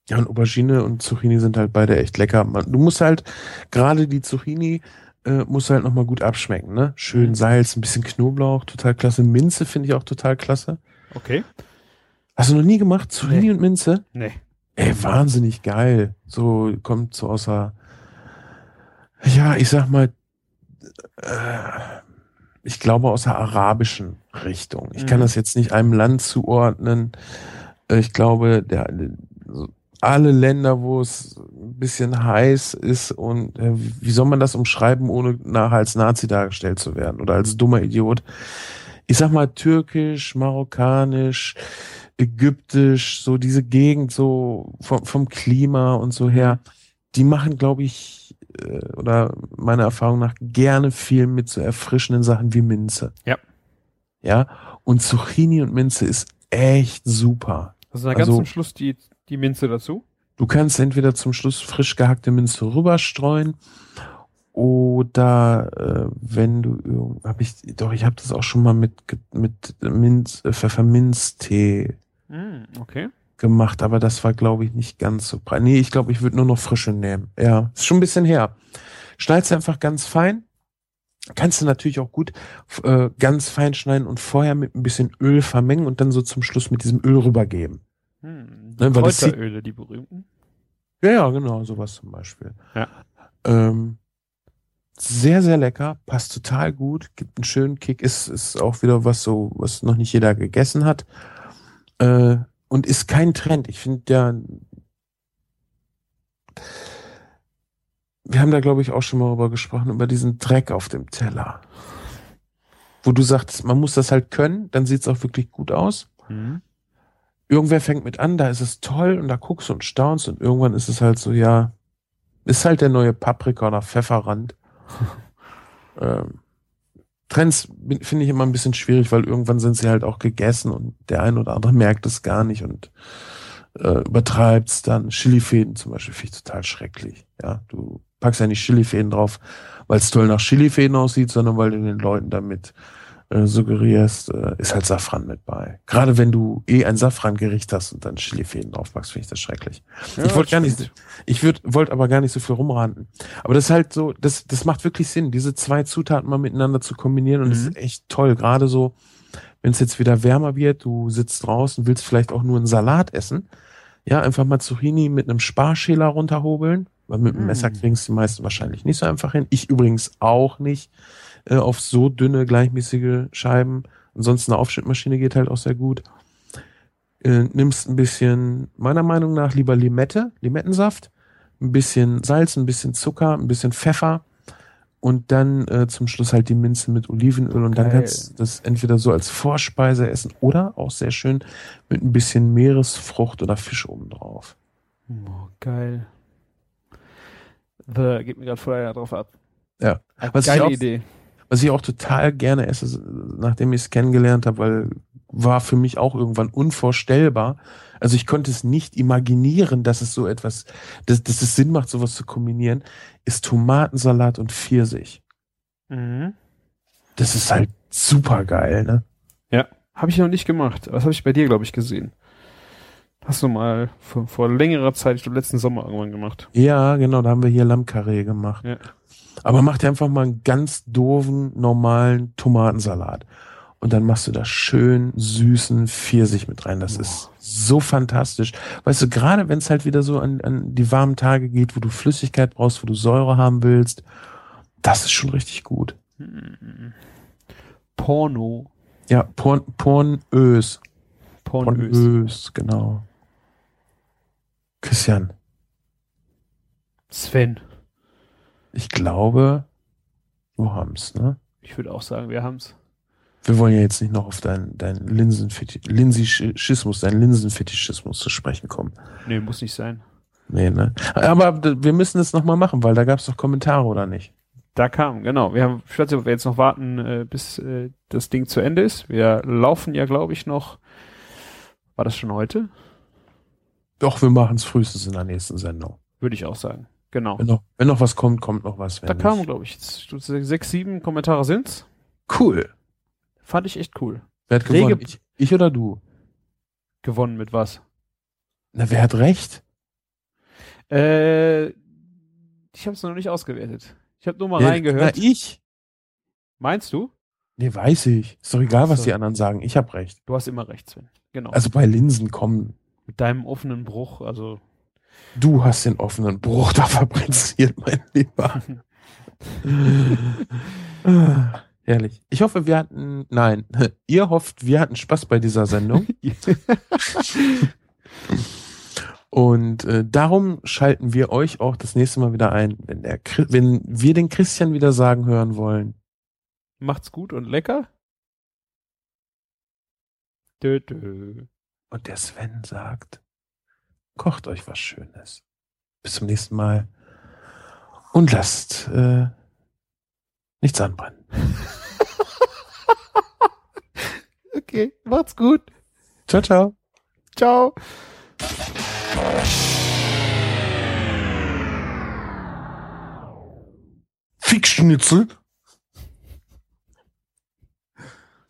Ja, und Aubergine und Zucchini sind halt beide echt lecker. Man, du musst halt, gerade die Zucchini, äh, musst du halt nochmal gut abschmecken, ne? Schön Mhm. Salz, ein bisschen Knoblauch, total klasse. Minze finde ich auch total klasse. Okay. Hast du noch nie gemacht? Zucchini Nee. und Minze? Nee. Ey, wahnsinnig geil. So kommt so außer, ja, ich sag mal, äh, ich glaube aus der arabischen Richtung. Ich kann Mhm. das jetzt nicht einem Land zuordnen. Äh, Ich glaube, der, alle Länder, wo es ein bisschen heiß ist und äh, wie soll man das umschreiben, ohne nachher als Nazi dargestellt zu werden oder als dummer Idiot? Ich sag mal türkisch, marokkanisch, ägyptisch, so diese Gegend so vom, vom Klima und so her, die machen, glaube ich, äh, oder meiner Erfahrung nach gerne viel mit so erfrischenden Sachen wie Minze. Ja. Ja, und Zucchini und Minze ist echt super. Also Also- ganz zum Schluss die, die Minze dazu. Du kannst entweder zum Schluss frisch gehackte Minze rüberstreuen oder äh, wenn du irgend- hab ich doch ich habe das auch schon mal mit mit Minz äh, Pfefferminztee Mm, okay. gemacht, aber das war glaube ich nicht ganz so breit. Nee, ich glaube, ich würde nur noch frische nehmen. Ja, ist schon ein bisschen her. Schneid's einfach ganz fein. Kannst du natürlich auch gut äh, ganz fein schneiden und vorher mit ein bisschen Öl vermengen und dann so zum Schluss mit diesem Öl rübergeben. Hm, Ne, die weil Kräuteröle, die berühmten. Ja, ja, genau, sowas zum Beispiel. Ja. Ähm, sehr, sehr lecker, passt total gut, gibt einen schönen Kick, ist, ist auch wieder was so, was noch nicht jeder gegessen hat. Äh, und ist kein Trend. Ich finde ja, wir haben da glaube ich auch schon mal drüber gesprochen, über diesen Dreck auf dem Teller. Wo du sagst, man muss das halt können, dann sieht es auch wirklich gut aus. Mhm. Irgendwer fängt mit an, da ist es toll und da guckst du und staunst und irgendwann ist es halt so, ja, ist halt der neue Paprika oder Pfefferrand. ähm, Trends finde ich immer ein bisschen schwierig, weil irgendwann sind sie halt auch gegessen und der ein oder andere merkt es gar nicht und äh, übertreibt es dann. Chilifäden zum Beispiel finde ich total schrecklich. Ja, du packst ja nicht Chilifäden drauf, weil es toll nach Chilifäden aussieht, sondern weil du den Leuten damit äh, suggerierst, äh, ist halt Safran mit bei. Gerade wenn du eh ein Safrangericht hast und dann Chilifäden draufpackst, finde ich das schrecklich. Ja, ich wollte gar nicht, ich wollte aber gar nicht so viel rumraten. Aber das ist halt so, das, das macht wirklich Sinn, diese zwei Zutaten mal miteinander zu kombinieren und das Mhm. ist echt toll. Gerade so, wenn es jetzt wieder wärmer wird, du sitzt draußen, willst vielleicht auch nur einen Salat essen. Ja, einfach mal Zucchini mit einem Sparschäler runterhobeln, weil mit dem. Messer kriegen es die meisten wahrscheinlich nicht so einfach hin. Ich übrigens auch nicht äh, auf so dünne, gleichmäßige Scheiben. Ansonsten eine Aufschnittmaschine geht halt auch sehr gut. Äh, nimmst ein bisschen, meiner Meinung nach, lieber Limette, Limettensaft, ein bisschen Salz, ein bisschen Zucker, ein bisschen Pfeffer und dann äh, zum Schluss halt die Minze mit Olivenöl und dann Geil. kannst du das entweder so als Vorspeise essen oder auch sehr schön mit ein bisschen Meeresfrucht oder Fisch oben drauf. Oh, geil. Geht mir gerade vorher drauf ab. Ja. Eine Was ich Geile auch- Idee. Was ich auch total gerne esse, nachdem ich es kennengelernt habe, weil war für mich auch irgendwann unvorstellbar. Also ich konnte es nicht imaginieren, dass es so etwas, dass, dass es Sinn macht, sowas zu kombinieren, ist Tomatensalat und Pfirsich. Mhm. Das ist halt super geil, ne? Habe ich noch nicht gemacht. Das habe ich bei dir, glaube ich, gesehen. Hast du mal vor, vor längerer Zeit, ich glaube letzten Sommer irgendwann gemacht. Ja, genau, da haben wir hier Lammkarree gemacht. Ja. Aber mach dir einfach mal einen ganz doofen, normalen Tomatensalat. Und dann machst du da schön süßen Pfirsich mit rein. Das Boah. ist so fantastisch. Weißt du, gerade wenn es halt wieder so an, an die warmen Tage geht, wo du Flüssigkeit brauchst, wo du Säure haben willst, das ist schon richtig gut. Porno. Ja, Porn, Pornös. Pornös. Pornös, genau. Christian, Sven. ich glaube, wir haben's, ne? Ich würde auch sagen, wir haben's. Wir wollen ja jetzt nicht noch auf deinen dein Linsenfeti- Linsischismus, deinen Linsenfetischismus zu sprechen kommen. Nee, muss nicht sein. Nee, ne? Aber wir müssen es nochmal machen, weil da gab es doch Kommentare, oder nicht? Da kam, genau. Wir haben, ich weiß nicht, ob wir jetzt noch warten, äh, bis äh, das Ding zu Ende ist. Wir laufen ja, glaube ich, noch. War das schon heute? Doch, wir machen es frühestens in der nächsten Sendung. Würde ich auch sagen. Genau. Wenn noch, wenn noch was kommt, kommt noch was. Da kamen, glaube ich, sechs, sieben Kommentare sind's. Cool. Fand ich echt cool. Wer hat Rege- gewonnen? Ich, ich oder du? Gewonnen mit was? Na, wer hat recht? Äh, ich habe es noch nicht ausgewertet. Ich habe nur mal Ja, reingehört. Na, ich? Meinst du? Nee, weiß ich. Ist doch egal, was So. die anderen sagen. Ich habe recht. Du hast immer recht, Sven. Genau. Also bei Linsen kommen. Mit deinem offenen Bruch, also Du hast den offenen Bruch da fabriziert, mein Lieber. Ah, Herrlich. Ich hoffe, wir hatten, nein, ihr hofft, wir hatten Spaß bei dieser Sendung. Und äh, darum schalten wir euch auch das nächste Mal wieder ein, wenn, der, wenn wir den Christian wieder sagen hören wollen. macht's gut und lecker. Dö, dö. Und der Sven sagt, kocht euch was Schönes. Bis zum nächsten Mal. Und lasst äh, nichts anbrennen. Okay, macht's gut. Ciao, ciao. Ciao. Fickschnitzel.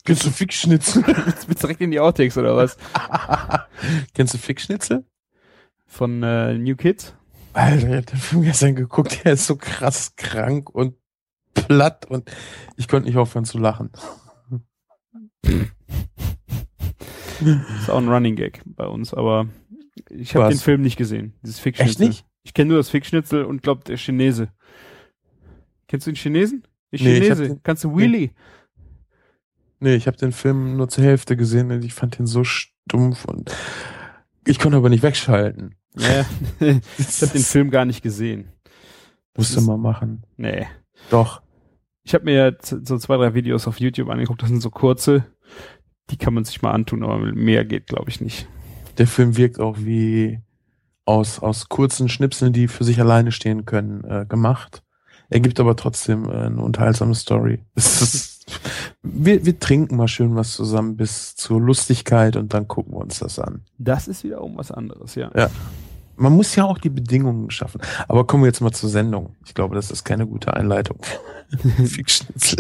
Kennst du Fickschnitzel? Jetzt wird's direkt in die Outtakes oder was? Kennst du Fickschnitzel? Von äh, New Kids? Alter, ich hab den Film gestern geguckt, der ist so krass krank und platt und ich konnte nicht aufhören zu lachen. Ist auch ein Running Gag bei uns, aber ich habe den Film nicht gesehen. Dieses Fickschnitzel. Echt nicht? Ich kenne nur das Fickschnitzel und glaub der Chinese. Kennst du den Chinesen? Der Nee, ich Chinese. Kannst du Wheelie? Nee, ich habe den Film nur zur Hälfte gesehen und ich fand den so stumpf und Ich konnte aber nicht wegschalten. Ja, ich habe den Film gar nicht gesehen. Musste mal machen. Nee. Doch. Ich habe mir jetzt so zwei, drei Videos auf YouTube angeguckt, das sind so kurze. Die kann man sich mal antun, aber mehr geht, glaube ich, nicht. Der Film wirkt auch wie aus, aus kurzen Schnipseln, die für sich alleine stehen können, äh, gemacht. Er gibt aber trotzdem äh, eine unterhaltsame Story. Wir, wir trinken mal schön was zusammen bis zur Lustigkeit und dann gucken wir uns das an. Das ist wiederum was anderes, ja. Ja. Man muss ja auch die Bedingungen schaffen. Aber kommen wir jetzt mal zur Sendung. Ich glaube, das ist keine gute Einleitung. Fickschnitzel.